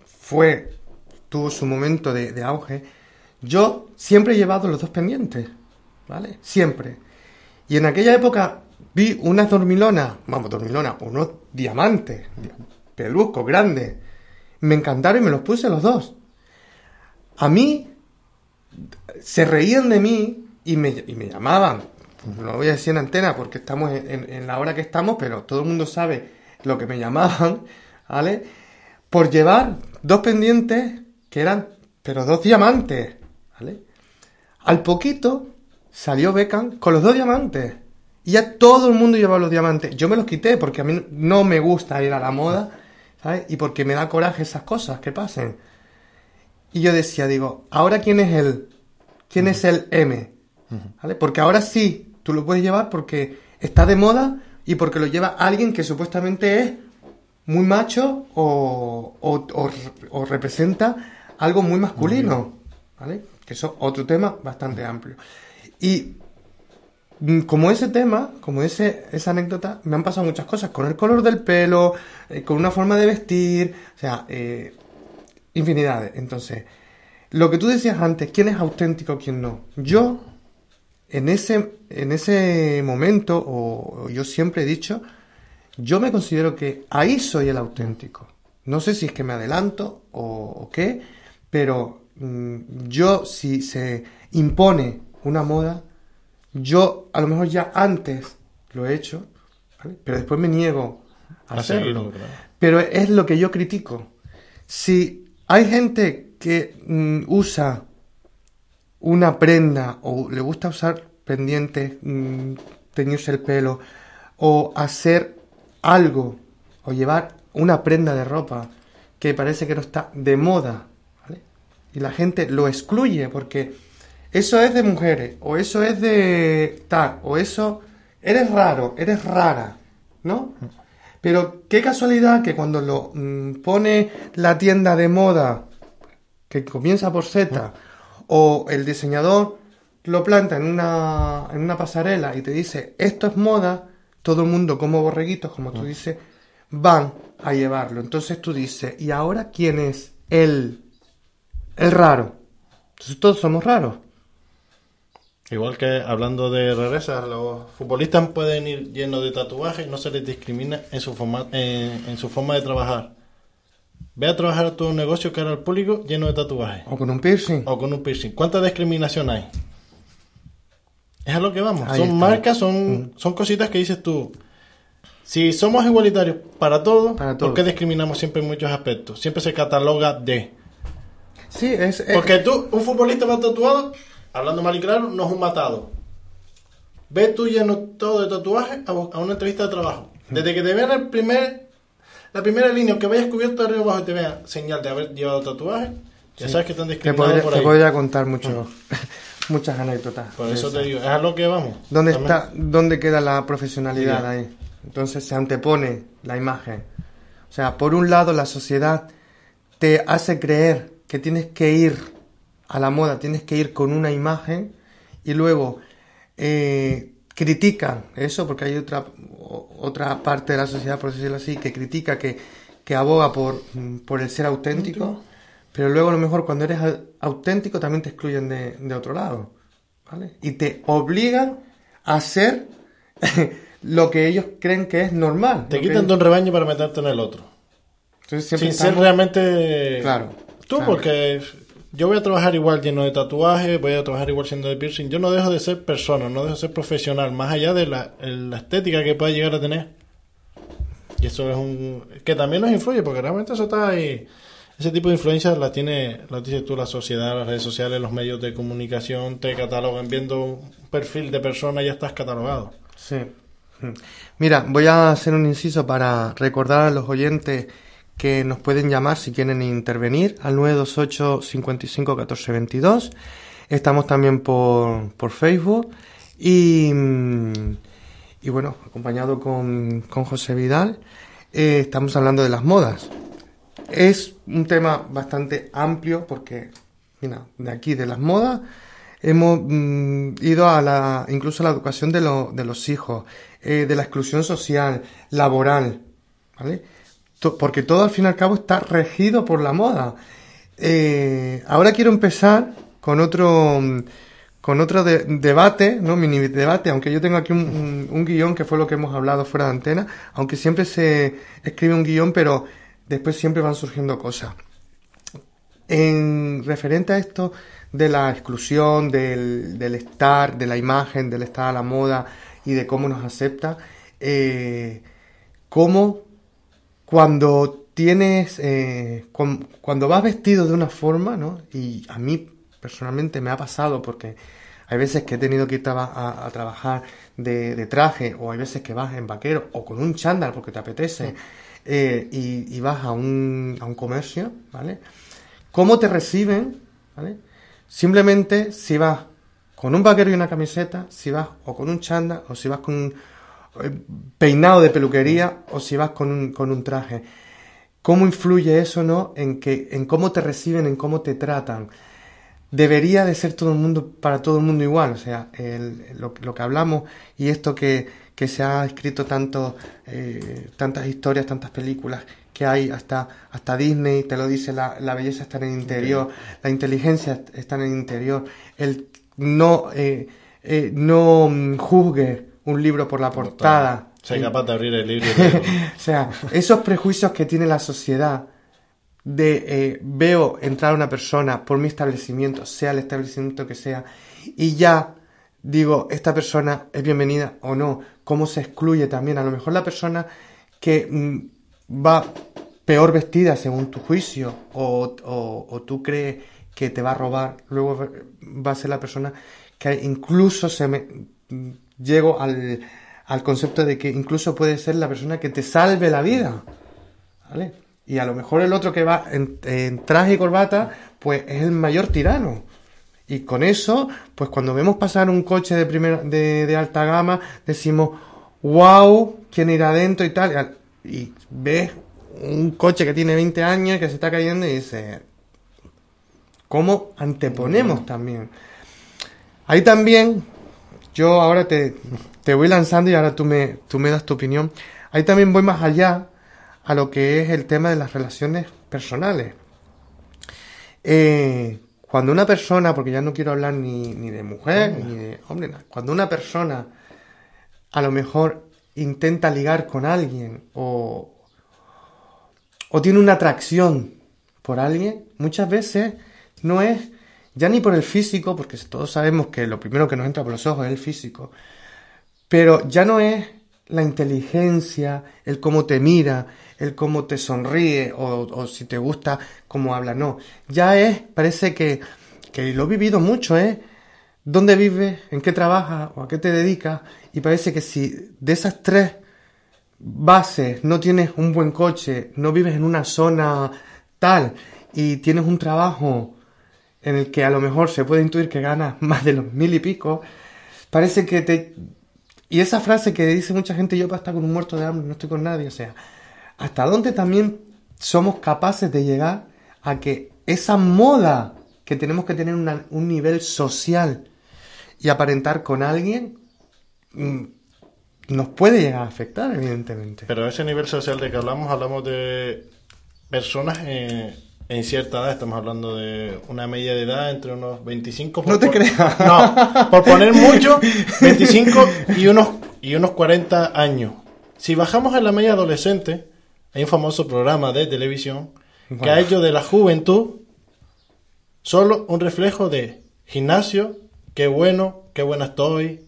fue tuvo su momento de, auge, yo siempre he llevado los dos pendientes, ¿vale? Siempre. Y en aquella época vi unas dormilonas, vamos, dormilonas, unos diamantes, peluscos, grandes. Me encantaron y me los puse los dos. A mí, se reían de mí y me, llamaban. No voy a decir en antena porque estamos en, en, la hora que estamos, pero todo el mundo sabe lo que me llamaban, ¿vale? Por llevar dos pendientes que eran, pero dos diamantes, ¿vale? Al poquito salió Beckham con los dos diamantes. Y ya todo el mundo llevaba los diamantes. Yo me los quité porque a mí no me gusta ir a la moda, ¿sabes? Y porque me da coraje esas cosas que pasen. Y yo decía, digo, ¿ahora quién es el, quién es el M? ¿Vale? Porque ahora sí, tú lo puedes llevar porque está de moda y porque lo lleva alguien que supuestamente es muy macho o, o, o representa algo muy masculino, ¿vale? Que eso es otro tema bastante amplio. Y mm, como ese tema, como ese, esa anécdota, me han pasado muchas cosas, con el color del pelo, eh, con una forma de vestir, o sea, eh, infinidades. Entonces, lo que tú decías antes, ¿quién es auténtico, quién no? Yo, en ese, en ese momento, o, yo siempre he dicho, yo me considero que ahí soy el auténtico. No sé si es que me adelanto o, o qué, pero mm, yo si se impone una moda, yo a lo mejor ya antes lo he hecho, pero después me niego a hacerlo. Pero es lo que yo critico. Si hay gente que mm, usa una prenda o le gusta usar pendientes, mm, teñirse el pelo o hacer algo o llevar una prenda de ropa que parece que no está de moda y la gente lo excluye porque eso es de mujeres o eso es de tal o eso eres raro, eres rara, ¿no? Pero qué casualidad que cuando lo mm, pone la tienda de moda, que comienza por Z, o el diseñador lo planta en una, en una pasarela y te dice, esto es moda, todo el mundo como borreguitos, como tú dices, van a llevarlo. Entonces tú dices, ¿y ahora quién es el, el raro? Entonces todos somos raros. Igual que hablando de rarezas, los futbolistas pueden ir llenos de tatuajes y no se les discrimina en su forma, en, su forma de trabajar. Ve a trabajar a tu negocio cara al público lleno de tatuajes. O con un piercing. O con un piercing. ¿Cuánta discriminación hay? Es a lo que vamos. son marcas, son, mm. son cositas que dices tú. Si somos igualitarios para todo, ¿por qué discriminamos siempre en muchos aspectos? Siempre se cataloga de. Sí, es. Porque tú, un futbolista más tatuado, hablando mal y claro, no es un matado. Ve tú lleno todo de tatuajes a, una entrevista de trabajo. Desde que te vean el primer, la primera línea, que vayas cubierto arriba abajo y te vean señal de haber llevado tatuajes, ya sabes que están discriminados por ahí. Te podría contar mucho. Muchas anécdotas. Por eso te digo, es a lo que vamos. ¿Dónde, está, ¿Dónde queda la profesionalidad ahí? Entonces se antepone la imagen. O sea, por un lado la sociedad te hace creer que tienes que ir a la moda, tienes que ir con una imagen y luego eh, critican eso, porque hay otra, otra parte de la sociedad, por decirlo así, que critica, que, que aboga por, por el ser auténtico. Pero luego a lo mejor cuando eres auténtico también te excluyen de, otro lado. ¿vale? Y te obligan a hacer lo que ellos creen que es normal. Te quitan de un rebaño para meterte en el otro. Sin ser realmente... Claro. Tú, porque yo voy a trabajar igual lleno de tatuajes, voy a trabajar igual siendo de piercing. Yo no dejo de ser persona, no dejo de ser profesional, más allá de la, estética que pueda llegar a tener. Y eso es un... que también nos influye, porque realmente eso está ahí ese tipo de influencias la tiene, la dices tú, la sociedad, las redes sociales, los medios de comunicación, te catalogan viendo un perfil de persona ya estás catalogado. Sí. Mira, voy a hacer un inciso para recordar a los oyentes que nos pueden llamar si quieren intervenir al 928 55 14 22. Estamos también por, por Facebook y, y bueno, acompañado con, con José Vidal, eh, estamos hablando de las modas. Es un tema bastante amplio porque, mira, de aquí de las modas hemos mm, ido a la, incluso a la educación de, de los hijos, eh, de la exclusión social, laboral, ¿vale? Porque todo al fin y al cabo está regido por la moda. Eh, ahora quiero empezar con otro, con otro debate, ¿no? Mini debate, aunque yo tengo aquí un, un, guion que fue lo que hemos hablado fuera de antena, aunque siempre se escribe un guion, pero después siempre van surgiendo cosas. En referente a esto de la exclusión, del, estar, de la imagen, del estar a la moda y de cómo nos acepta, eh, cómo cuando tienes, eh, cuando vas vestido de una forma, ¿no? Y a mí personalmente me ha pasado porque hay veces que he tenido que ir a, trabajar de, traje o hay veces que vas en vaquero o con un chándal porque te apetece. Eh, y, vas a un, a un comercio, ¿vale? ¿Cómo te reciben? ¿vale? Simplemente si vas con un vaquero y una camiseta, si vas o con un chanda, o si vas con un peinado de peluquería, o si vas con un, con un traje. ¿Cómo influye eso, no? En, que, en cómo te reciben, en cómo te tratan. Debería de ser todo el mundo, para todo el mundo igual. O sea, lo, lo que hablamos y esto que, que se ha escrito tanto, eh, tantas historias, tantas películas que hay hasta, hasta Disney, te lo dice, la, la belleza está en el interior, la inteligencia está en el interior, el no, eh, eh, no mm, juzgue un libro por la portada. Sea capaz de abrir el libro. o sea, esos prejuicios que tiene la sociedad de veo entrar a una persona por mi establecimiento, sea el establecimiento que sea, y ya digo, esta persona es bienvenida o no, cómo se excluye también. A lo mejor la persona que mm, va peor vestida según tu juicio o, tú crees que te va a robar, luego va a ser la persona que incluso se me... Llego al, al concepto de que incluso puede ser la persona que te salve la vida. ¿Vale? Y a lo mejor el otro que va en, traje y corbata, pues es el mayor tirano. Y con eso, pues cuando vemos pasar un coche de, primer, de, alta gama, decimos, wow, quién irá adentro y tal. Y ves un coche que tiene 20 años que se está cayendo y dice, ¿cómo anteponemos también? Ahí también, yo ahora te, te voy lanzando y ahora tú me, tú me das tu opinión. Ahí también voy más allá a lo que es el tema de las relaciones personales. Eh, cuando una persona, porque ya no quiero hablar ni, ni de mujer, ni de hombre, cuando una persona a lo mejor intenta ligar con alguien o, o tiene una atracción por alguien, muchas veces no es ya ni por el físico, porque todos sabemos que lo primero que nos entra por los ojos es el físico, pero ya no es la inteligencia, el cómo te mira, el cómo te sonríe o, si te gusta cómo habla, no. Ya es, parece que, que lo he vivido mucho, ¿eh? ¿Dónde vives? ¿En qué trabajas? ¿O a qué te dedicas? Y parece que si de esas tres bases no tienes un buen coche, no vives en una zona tal y tienes un trabajo en el que a lo mejor se puede intuir que ganas más de los mil y pico, parece que te... Y esa frase que dice mucha gente, yo para estar con un muerto de hambre, no estoy con nadie, o sea, ¿hasta dónde también somos capaces de llegar a que esa moda que tenemos que tener un nivel social y aparentar con alguien mm, nos puede llegar a afectar, evidentemente. Pero ese nivel social de que hablamos, hablamos de personas eh, en cierta edad, estamos hablando de una media de edad entre unos 25... no te por, creas. No, por poner mucho, 25 y unos, y unos 40 años. Si bajamos en la media adolescente, hay un famoso programa de televisión que ha hecho de la juventud solo un reflejo de gimnasio, qué bueno, qué buena estoy,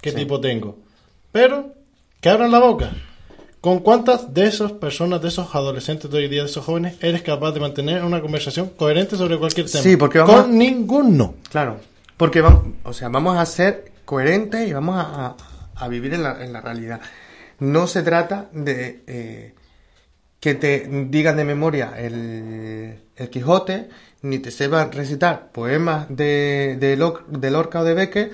qué Sí. tipo tengo. Pero, que abran la boca. ¿Con cuántas de esas personas, de esos adolescentes de hoy día, de esos jóvenes, eres capaz de mantener una conversación coherente sobre cualquier tema? Sí, porque vamos Con a- ninguno. Claro, porque vamos, o sea, vamos a ser coherentes y vamos a, a- a vivir en la, en la realidad. No se trata de eh, que te digan de memoria el, el Quijote, ni te sepan recitar poemas de, de Lorca o de Becker,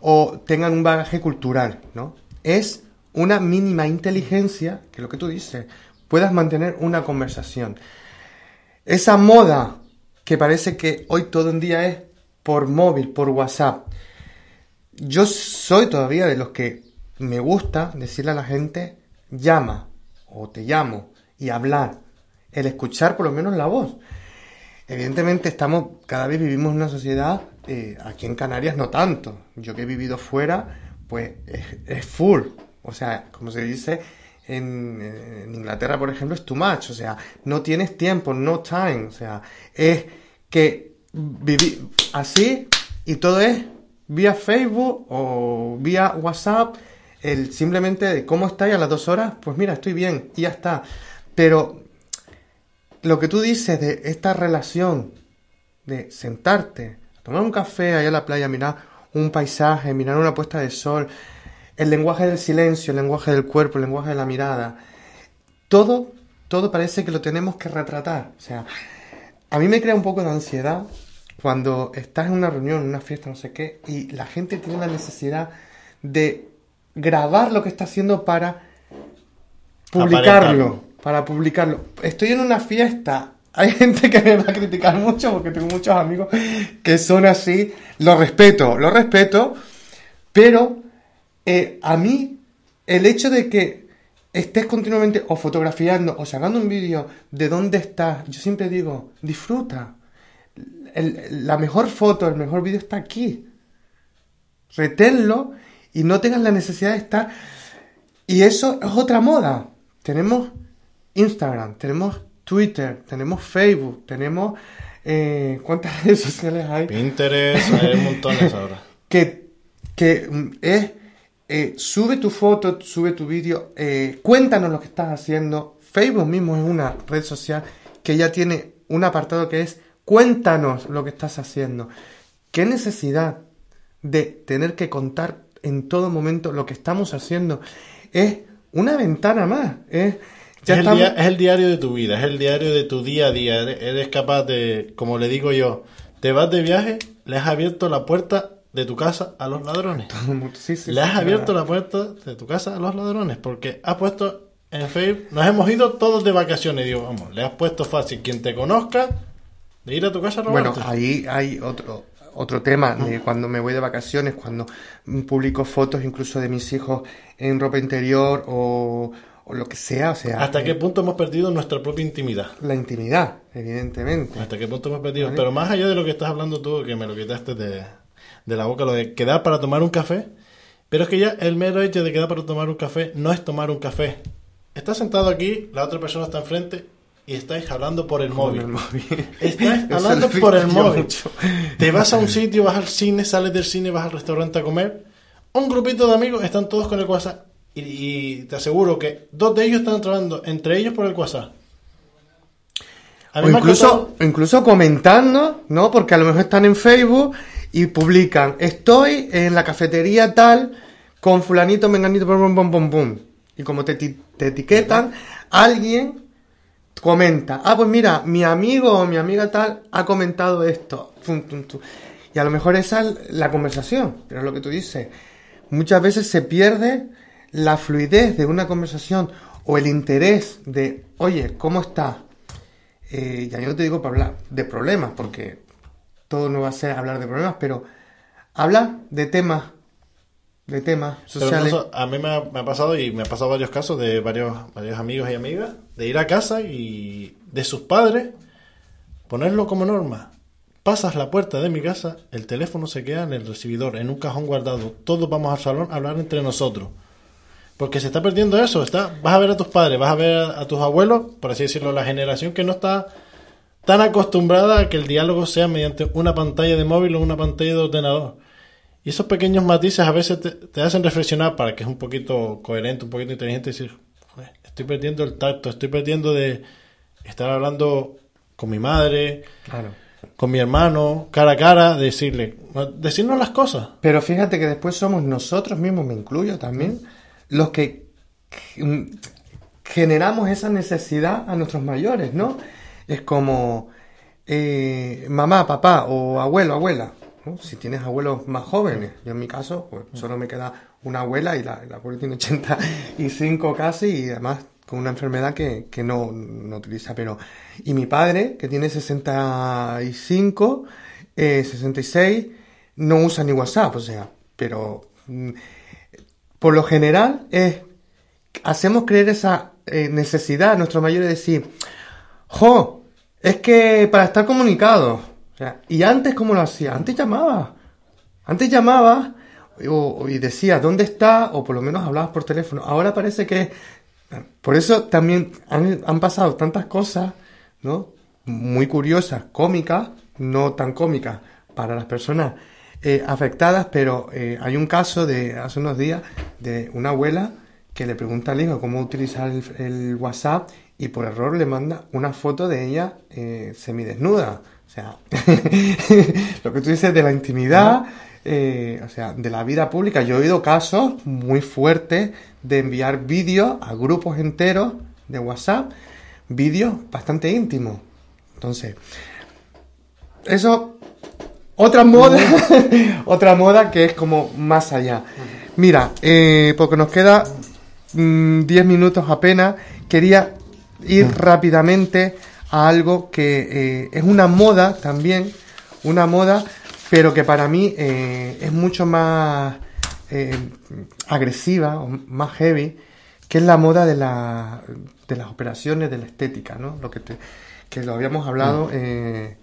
o tengan un bagaje cultural, ¿no? Es una mínima inteligencia, que lo que tú dices, puedas mantener una conversación. Esa moda que parece que hoy todo el día es por móvil, por WhatsApp. Yo soy todavía de los que me gusta decirle a la gente llama o te llamo y hablar, el escuchar por lo menos la voz. Evidentemente estamos, cada vez vivimos en una sociedad, eh, aquí en Canarias no tanto. Yo que he vivido fuera, pues es, es full. O sea, como se dice en, Inglaterra, por ejemplo, es too much. O sea, no tienes tiempo, no time. O sea, es que vivir así y todo es vía Facebook o vía WhatsApp. El simplemente de cómo estáis a las dos horas, pues mira, estoy bien y ya está. Pero lo que tú dices de esta relación de sentarte, tomar un café allá en la playa, mirar un paisaje, mirar una puesta de sol, el lenguaje del silencio, el lenguaje del cuerpo, el lenguaje de la mirada, todo, todo parece que lo tenemos que retratar. O sea, a mí me crea un poco de ansiedad cuando estás en una reunión, en una fiesta, no sé qué, y la gente tiene la necesidad de grabar lo que está haciendo para publicarlo, para publicarlo. Estoy en una fiesta. Hay gente que me va a criticar mucho porque tengo muchos amigos que son así. Lo respeto, lo respeto, pero eh, a mí el hecho de que estés continuamente o fotografiando o sacando un vídeo de dónde estás, yo siempre digo, disfruta. El- la mejor foto, el mejor vídeo está aquí. Reténlo y no tengas la necesidad de estar. Y eso es otra moda. Tenemos Instagram, tenemos Twitter, tenemos Facebook, tenemos... eh, ¿Cuántas redes sociales hay? Pinterest, hay montones ahora. que, que es eh, sube tu foto, sube tu vídeo, eh, cuéntanos lo que estás haciendo. Facebook mismo es una red social que ya tiene un apartado que es cuéntanos lo que estás haciendo. ¿Qué necesidad de tener que contar en todo momento lo que estamos haciendo? Es una ventana más. Es, ya es, el estamos- es el diario de tu vida, es el diario de tu día a día. Eres, eres capaz de, como le digo yo, te vas de viaje le has abierto la puerta de tu casa a los ladrones. Todo el mundo- sí, sí, le has abierto la puerta de tu casa a los ladrones porque has puesto en Facebook, nos hemos ido todos de vacaciones. Digo, vamos, le has puesto fácil quien te conozca de ir a tu casa a Bueno, robarte. ahí hay otro otro tema de cuando me voy de vacaciones, cuando publico fotos incluso de mis hijos en ropa interior o, o lo que sea, o sea, ¿Hasta eh, qué punto hemos perdido nuestra propia intimidad? la intimidad, evidentemente. ¿Hasta qué punto hemos perdido? Vale. Pero más allá de lo que estás hablando tú, que me lo quitaste de, de la boca, lo de quedar para tomar un café. Pero es que ya el mero hecho de quedar para tomar un café no es tomar un café. Estás sentado aquí, la otra persona está enfrente y estáis hablando por el móvil. el móvil. Estás Eso hablando por el móvil. mucho. Te vas a un sitio, vas al cine, sales del cine, vas al restaurante a comer. Un grupito de amigos están todos con el WhatsApp. Y, y te aseguro que dos de ellos están trabajando entre ellos por el WhatsApp. O incluso, incluso comentando, ¿no? Porque a lo mejor están en Facebook y publican, estoy en la cafetería tal, con fulanito, menganito, pum, pum, pum, pum, pum. Y como te, ti- te etiquetan, alguien comenta, ah, pues mira, mi amigo o mi amiga tal ha comentado esto. Y a lo mejor esa es la conversación, pero es lo que tú dices. Muchas veces se pierde la fluidez de una conversación o el interés de, oye, ¿cómo estás? Eh, ya yo no te digo para hablar de problemas, porque todo no va a ser hablar de problemas, pero hablar de temas, de temas sociales. a mí me ha, me ha pasado y me ha pasado varios casos de varios, varios amigos y amigas de ir a casa y de sus padres ponerlo como norma. Pasas la puerta de mi casa, el teléfono se queda en el recibidor, en un cajón guardado. Todos vamos al salón a hablar entre nosotros. Porque se está perdiendo eso. Está, vas a ver a tus padres, vas a ver a, a tus abuelos, por así decirlo, la generación que no está tan acostumbrada a que el diálogo sea mediante una pantalla de móvil o una pantalla de ordenador. Y esos pequeños matices a veces te, te hacen reflexionar para que es un poquito coherente, un poquito inteligente decir, "Joder, estoy perdiendo el tacto, estoy perdiendo de estar hablando con mi madre, Claro. con mi hermano, cara a cara, decirle, decirnos las cosas. Pero fíjate que después somos nosotros mismos, me incluyo también, los que mm, generamos esa necesidad a nuestros mayores, ¿no? Es como eh, mamá, papá o abuelo, abuela. ¿no? Si tienes abuelos más jóvenes, yo en mi caso, pues solo me queda una abuela y la, la abuela tiene 85 casi y además con una enfermedad que, que no, no utiliza, pero... Y mi padre, que tiene 65, eh, 66, no usa ni WhatsApp, o sea, pero mm, por lo general es hacemos creer esa eh, necesidad a nuestros mayores de decir, jo, es que para estar comunicados, o sea, y antes cómo lo hacía, antes llamaba, antes llamaba y decía dónde está o por lo menos hablabas por teléfono. Ahora parece que por eso también han, pasado tantas cosas, ¿no? Muy curiosas, cómicas, no tan cómicas para las personas eh, afectadas, pero eh, hay un caso de hace unos días de una abuela que le pregunta al hijo cómo utilizar el WhatsApp y por error le manda una foto de ella eh, semidesnuda. O sea, lo que tú dices de la intimidad, eh, o sea, de la vida pública. Yo he oído casos muy fuertes de enviar vídeos a grupos enteros de WhatsApp, vídeos bastante íntimos. Entonces, eso, otra moda, otra moda que es como más allá. Mira, eh, porque nos queda 10 minutos apenas, quería ir rápidamente a algo que eh, es una moda también, una moda, pero que para mí eh, es mucho más eh, agresiva o más heavy, que es la moda de, la, de las operaciones de la estética, ¿no? Lo que, te- que lo habíamos hablado eh,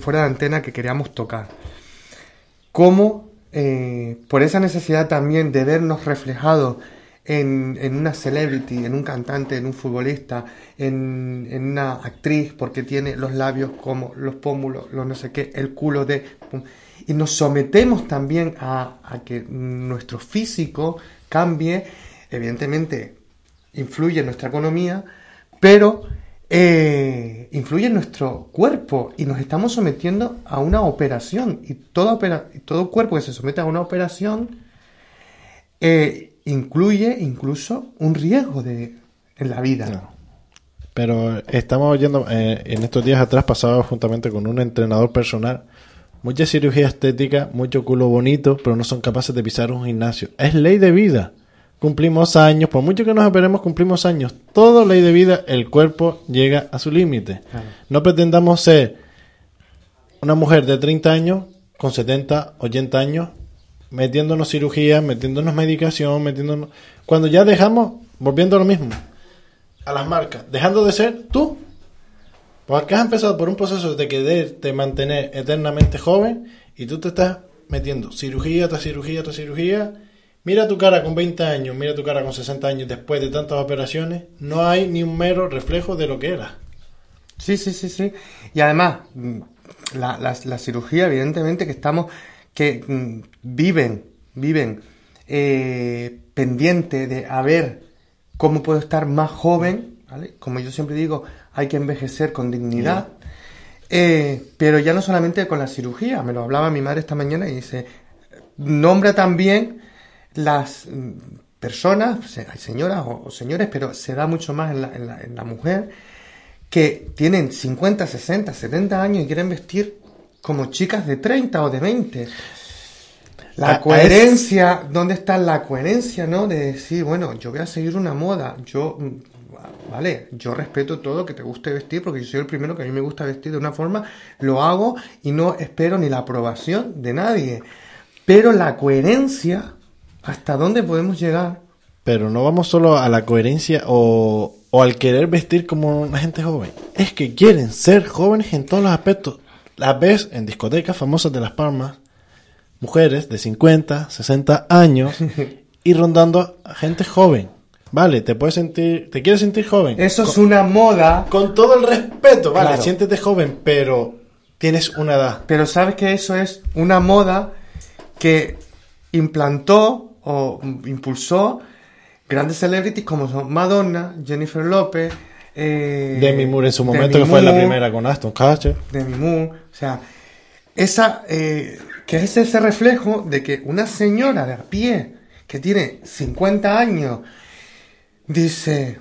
fuera de antena que queríamos tocar. Cómo, por esa necesidad también de vernos reflejados en, una celebrity, en un cantante, en un futbolista, en, una actriz, porque tiene los labios como los pómulos, los no sé qué, el culo de... Y nos sometemos también a, que nuestro físico cambie, evidentemente influye en nuestra economía, pero eh, influye en nuestro cuerpo y nos estamos sometiendo a una operación. Y toda opera- todo cuerpo que se somete a una operación eh, incluye incluso un riesgo de, en la vida. Claro. Pero estamos oyendo, eh, en estos días atrás pasaba juntamente con un entrenador personal mucha cirugía estética, mucho culo bonito, pero no son capaces de pisar un gimnasio. Es ley de vida. Cumplimos años, por mucho que nos esperemos, cumplimos años. Todo ley de vida, el cuerpo llega a su límite. No pretendamos ser una mujer de 30 años con 70, 80 años metiéndonos cirugía, metiéndonos medicación, metiéndonos... Cuando ya dejamos, volviendo a lo mismo, a las marcas, dejando de ser tú. Porque has empezado por un proceso de quererte mantener eternamente joven y tú te estás metiendo cirugía tras cirugía tras cirugía. Mira tu cara con 20 años, mira tu cara con 60 años después de tantas operaciones, no hay ni un mero reflejo de lo que era. Sí, sí, sí, sí. Y además, la, la cirugía, evidentemente que estamos que mm, viven, viven eh, pendiente de a ver cómo puedo estar más joven, ¿vale? Como yo siempre digo, hay que envejecer con dignidad. Eh, pero ya no solamente con la cirugía, me lo hablaba mi madre esta mañana y dice, nombra también las mm, personas, hay señoras o, señores, pero se da mucho más en la, en, la, en la mujer, que tienen 50, 60, 70 años y quieren vestir como chicas de 30 o de 20. La coherencia, ¿dónde está la coherencia, no? De decir, bueno, yo voy a seguir una moda, yo, vale, yo respeto todo que te guste vestir, porque yo soy el primero que a mí me gusta vestir de una forma, lo hago y no espero ni la aprobación de nadie. Pero la coherencia, ¿hasta dónde podemos llegar? Pero no vamos solo a la coherencia o, o al querer vestir como una gente joven. Es que quieren ser jóvenes en todos los aspectos las ves en discotecas famosas de Las Palmas, mujeres de 50, 60 años y rondando a gente joven. Vale, te puedes sentir, te quieres sentir joven. Eso es una moda. Con todo el respeto, vale, siéntete joven, pero tienes una edad. Pero sabes que eso es una moda que implantó o impulsó grandes celebrities como son Madonna, Jennifer López, eh, Demi Moore en su momento, que fue la primera con Aston Kutcher. Demi Moore, o sea, esa, eh, que es ese reflejo de que una señora de a pie, que tiene 50 años, dice,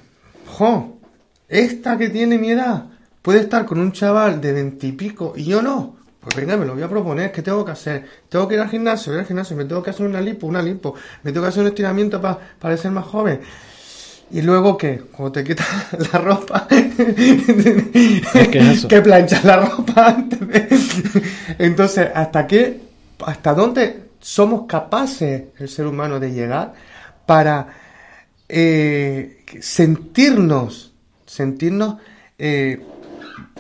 jo, esta que tiene mi edad, puede estar con un chaval de 20 y pico y yo no. Pues venga, me lo voy a proponer, ¿qué tengo que hacer? Tengo que ir al gimnasio, ir al gimnasio, me tengo que hacer una lipo, una lipo, me tengo que hacer un estiramiento para parecer más joven. Y luego que cuando te quitas la ropa, que planchas la ropa antes Entonces, ¿hasta qué, hasta dónde somos capaces, el ser humano, de llegar para eh, sentirnos, sentirnos eh,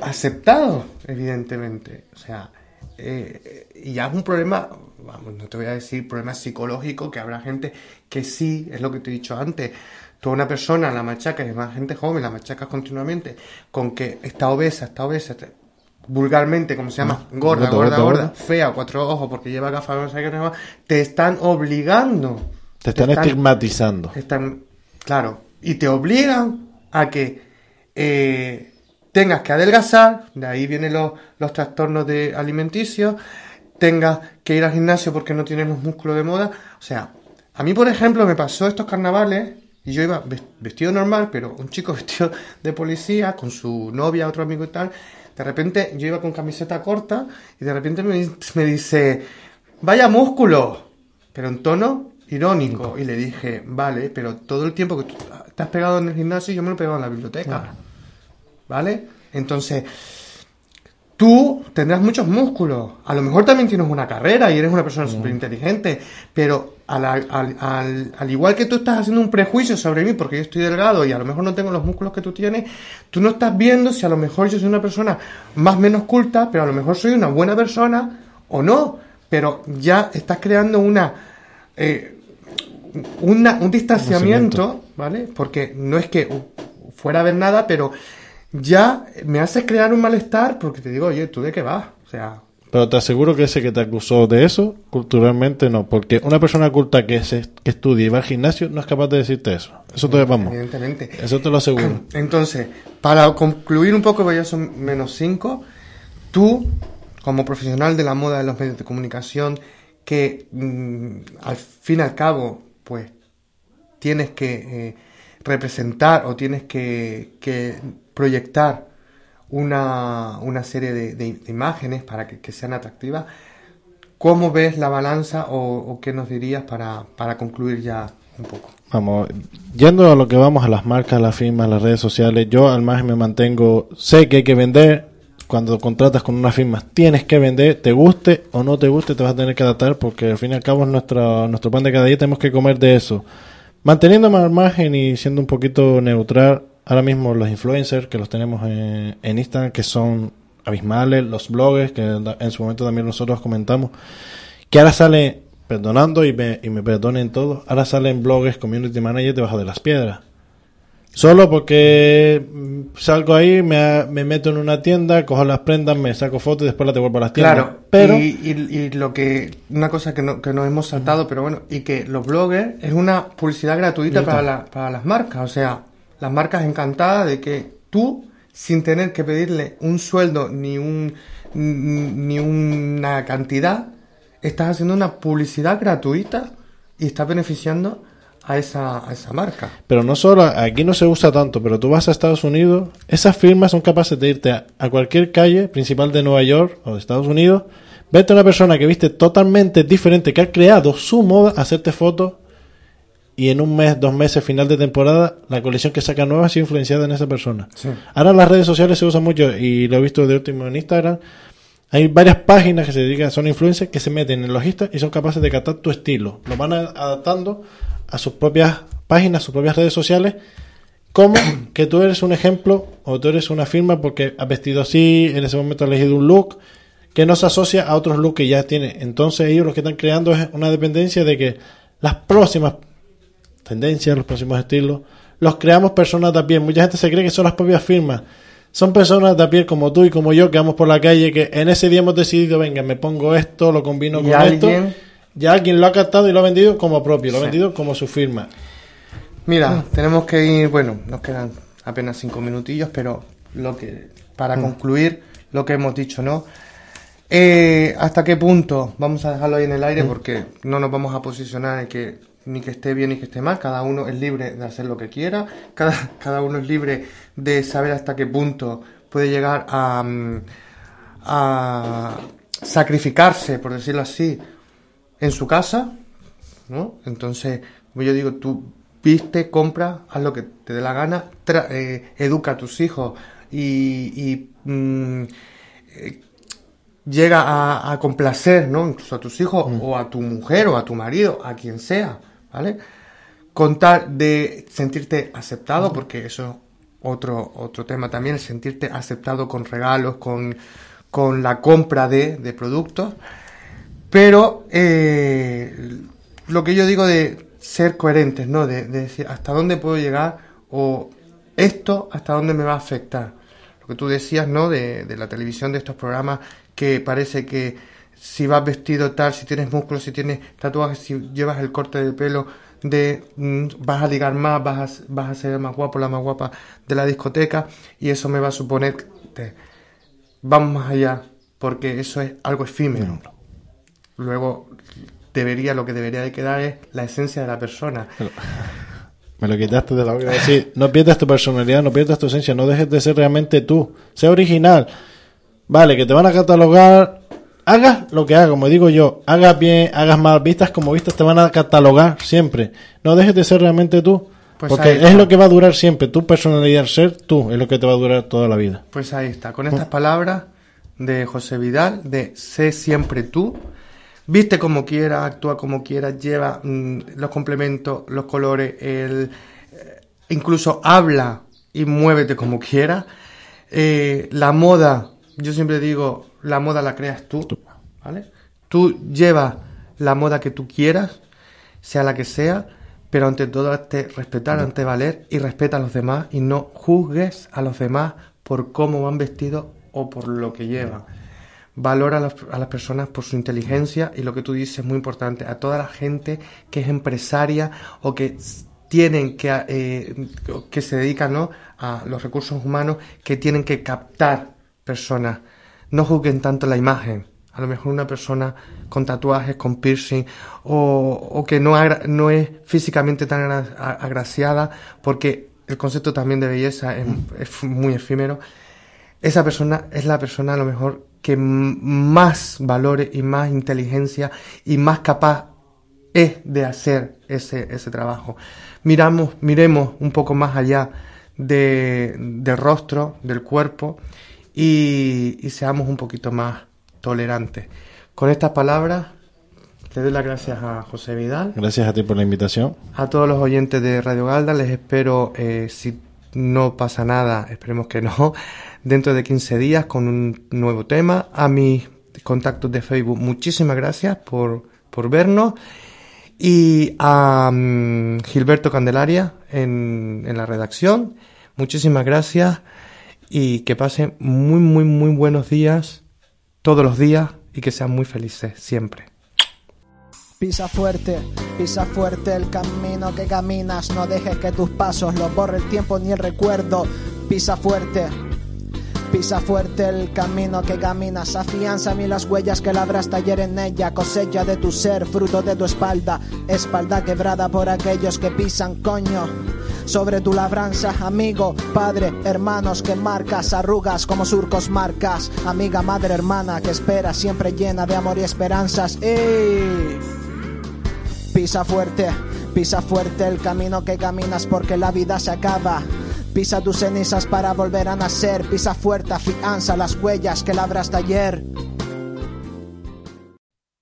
aceptados, evidentemente? O sea, eh, y ya es un problema, vamos, no te voy a decir problema psicológico, que habrá gente que sí, es lo que te he dicho antes, Tú una persona la machacas, y más gente joven, la machacas continuamente con que está obesa, está obesa, vulgarmente, como se llama, gorda, gorda, gorda, fea, cuatro ojos porque lleva gafas, no sé qué, te están obligando. Te están, estigmatizando. están, claro, y te obligan a que eh, tengas que adelgazar, de ahí vienen los, los trastornos de alimenticios, tengas que ir al gimnasio porque no tienes los músculos de moda. O sea, a mí, por ejemplo, me pasó estos carnavales y yo iba vestido normal, pero un chico vestido de policía, con su novia, otro amigo y tal. De repente yo iba con camiseta corta y de repente me, me dice, vaya músculo, pero en tono irónico. Y le dije, vale, pero todo el tiempo que tú te has pegado en el gimnasio, yo me lo he pegado en la biblioteca. ¿Vale? Entonces, tú tendrás muchos músculos. A lo mejor también tienes una carrera y eres una persona súper inteligente, pero al, al, al, igual que tú estás haciendo un prejuicio sobre mí porque yo estoy delgado y a lo mejor no tengo los músculos que tú tienes, tú no estás viendo si a lo mejor yo soy una persona más o menos culta, pero a lo mejor soy una buena persona o no. Pero ya estás creando una... Eh, una un distanciamiento, ¿vale? Porque no es que fuera a ver nada, pero ya me hace crear un malestar porque te digo, oye, ¿tú de qué vas? O sea... Pero te aseguro que ese que te acusó de eso, culturalmente no, porque una persona culta que, se, que estudia y va al gimnasio no es capaz de decirte eso. Eso te vamos. Evidentemente. Eso te lo aseguro. Entonces, para concluir un poco, porque ya son menos cinco, tú, como profesional de la moda de los medios de comunicación, que mm, al fin y al cabo, pues, tienes que eh, representar o tienes que, que proyectar una, una serie de, imágenes para que, sean atractivas. ¿Cómo ves la balanza o, qué nos dirías para, para concluir ya un poco? Vamos, yendo a lo que vamos, a las marcas, las firmas, las redes sociales, yo al margen me mantengo, sé que hay que vender, cuando contratas con una firma tienes que vender, te guste o no te guste, te vas a tener que adaptar porque al fin y al cabo es nuestro, nuestro pan de cada día, tenemos que comer de eso. Manteniéndome al margen y siendo un poquito neutral, ahora mismo los influencers que los tenemos en, en Instagram, que son abismales, los bloggers, que en su momento también nosotros comentamos, que ahora sale, perdonando y me, y me perdonen todos, ahora salen bloggers, community managers debajo de las piedras Solo porque salgo ahí, me, me, meto en una tienda, cojo las prendas, me saco fotos y después las devuelvo a las tiendas. Claro, pero... Y, y, lo que... Una cosa que, no, que nos hemos saltado, pero bueno, y que los bloggers es una publicidad gratuita para, la, para las marcas. O sea, las marcas encantadas de que tú, sin tener que pedirle un sueldo ni, un, ni una cantidad, estás haciendo una publicidad gratuita y estás beneficiando a esa, a esa marca. Pero no solo, aquí no se usa tanto, pero tú vas a Estados Unidos, esas firmas son capaces de irte a, cualquier calle principal de Nueva York o de Estados Unidos, vete a una persona que viste totalmente diferente, que ha creado su moda, hacerte fotos y en un mes, dos meses, final de temporada, la colección que saca nueva ha sido influenciada en esa persona. Ahora las redes sociales se usan mucho y lo he visto de último en Instagram. Hay varias páginas que se dedican, son influencers que se meten en logista y son capaces de captar tu estilo. Lo van adaptando a sus propias páginas, sus propias redes sociales, como que tú eres un ejemplo o tú eres una firma porque has vestido así, en ese momento has elegido un look que no se asocia a otros looks que ya tiene. Entonces ellos lo que están creando es una dependencia de que las próximas tendencias, los próximos estilos, los creamos personas de a pie. Mucha gente se cree que son las propias firmas. Son personas de a pie como tú y como yo que vamos por la calle que en ese día hemos decidido, venga, me pongo esto, lo combino con esto ya alguien lo ha captado y lo ha vendido como propio, lo ha vendido como su firma. Mira, mm. tenemos que ir, bueno, nos quedan apenas cinco minutillos, pero lo que para mm. concluir lo que hemos dicho, ¿no? Eh, ¿Hasta qué punto? Vamos a dejarlo ahí en el aire mm. porque no nos vamos a posicionar en que ni que esté bien ni que esté mal, cada uno es libre de hacer lo que quiera, cada, cada uno es libre de saber hasta qué punto puede llegar a, a sacrificarse, por decirlo así, en su casa, ¿no? Entonces, como yo digo, tú viste, compra, haz lo que te dé la gana, eh, educa a tus hijos y, mm, eh, llega a, complacer, ¿no? Incluso a tus hijos mm. o a tu mujer o a tu marido, a quien sea, ¿vale? Contar de sentirte aceptado, porque eso es otro, otro tema también, el sentirte aceptado con regalos, con, con la compra de, de productos. Pero eh, lo que yo digo de ser coherentes, ¿no? De, decir hasta dónde puedo llegar o esto hasta dónde me va a afectar. Lo que tú decías, ¿no? De, de la televisión, de estos programas que parece que si vas vestido tal, si tienes músculos, si tienes tatuajes, si llevas el corte de pelo, de mm, vas a ligar más, vas a, vas a ser más guapo, la más guapa de la discoteca y eso me va a suponer que vamos más allá porque eso es algo efímero luego debería, lo que debería de quedar es la esencia de la persona. Me lo quitaste de la boca. Sí, no pierdas tu personalidad, no pierdas tu esencia, no dejes de ser realmente tú. Sé original. Vale, que te van a catalogar. Hagas lo que hagas, como digo yo. Hagas bien, hagas mal, vistas como vistas, te van a catalogar siempre. No dejes de ser realmente tú. Pues porque es lo que va a durar siempre. Tu personalidad, ser tú, es lo que te va a durar toda la vida. Pues ahí está. Con estas palabras de José Vidal, de sé siempre tú viste como quiera, actúa como quiera, lleva mm, los complementos, los colores, el, eh, incluso habla y muévete como quiera. Eh, la moda, yo siempre digo, la moda la creas tú, ¿vale? Tú llevas la moda que tú quieras, sea la que sea, pero ante todo te respetar, ante valer y respeta a los demás y no juzgues a los demás por cómo van vestidos o por lo que llevan valora a las, a las, personas por su inteligencia y lo que tú dices es muy importante, a toda la gente que es empresaria o que tienen que, eh, que se dedican ¿no? a los recursos humanos, que tienen que captar personas. No juzguen tanto la imagen. A lo mejor una persona con tatuajes, con piercing, o, o que no, no es físicamente tan agraciada, porque el concepto también de belleza es, muy efímero esa persona es la persona a lo mejor que más valores y más inteligencia y más capaz es de hacer ese, ese trabajo. Miramos, miremos un poco más allá de, del rostro, del cuerpo y, y seamos un poquito más tolerantes. Con estas palabras le doy las gracias a José Vidal. Gracias a ti por la invitación. A todos los oyentes de Radio Galda, les espero, eh, si no pasa nada, esperemos que no, dentro de 15 días con un nuevo tema. A mis contactos de Facebook, muchísimas gracias por, por vernos. Y a um, Gilberto Candelaria en, en la redacción, muchísimas gracias y que pasen muy, muy, muy buenos días todos los días y que sean muy felices siempre. Pisa fuerte, pisa fuerte el camino que caminas, no dejes que tus pasos los borre el tiempo ni el recuerdo. Pisa fuerte, Pisa fuerte el camino que caminas, afianza a mí las huellas que labras taller en ella, cosecha de tu ser, fruto de tu espalda, espalda quebrada por aquellos que pisan coño. Sobre tu labranza, amigo, padre, hermanos que marcas, arrugas como surcos marcas, amiga, madre, hermana que espera siempre llena de amor y esperanzas. ¡Ey! Pisa fuerte, pisa fuerte el camino que caminas porque la vida se acaba. Pisa tus cenizas para volver a nacer. Pisa fuerte, afianza las huellas que labraste ayer.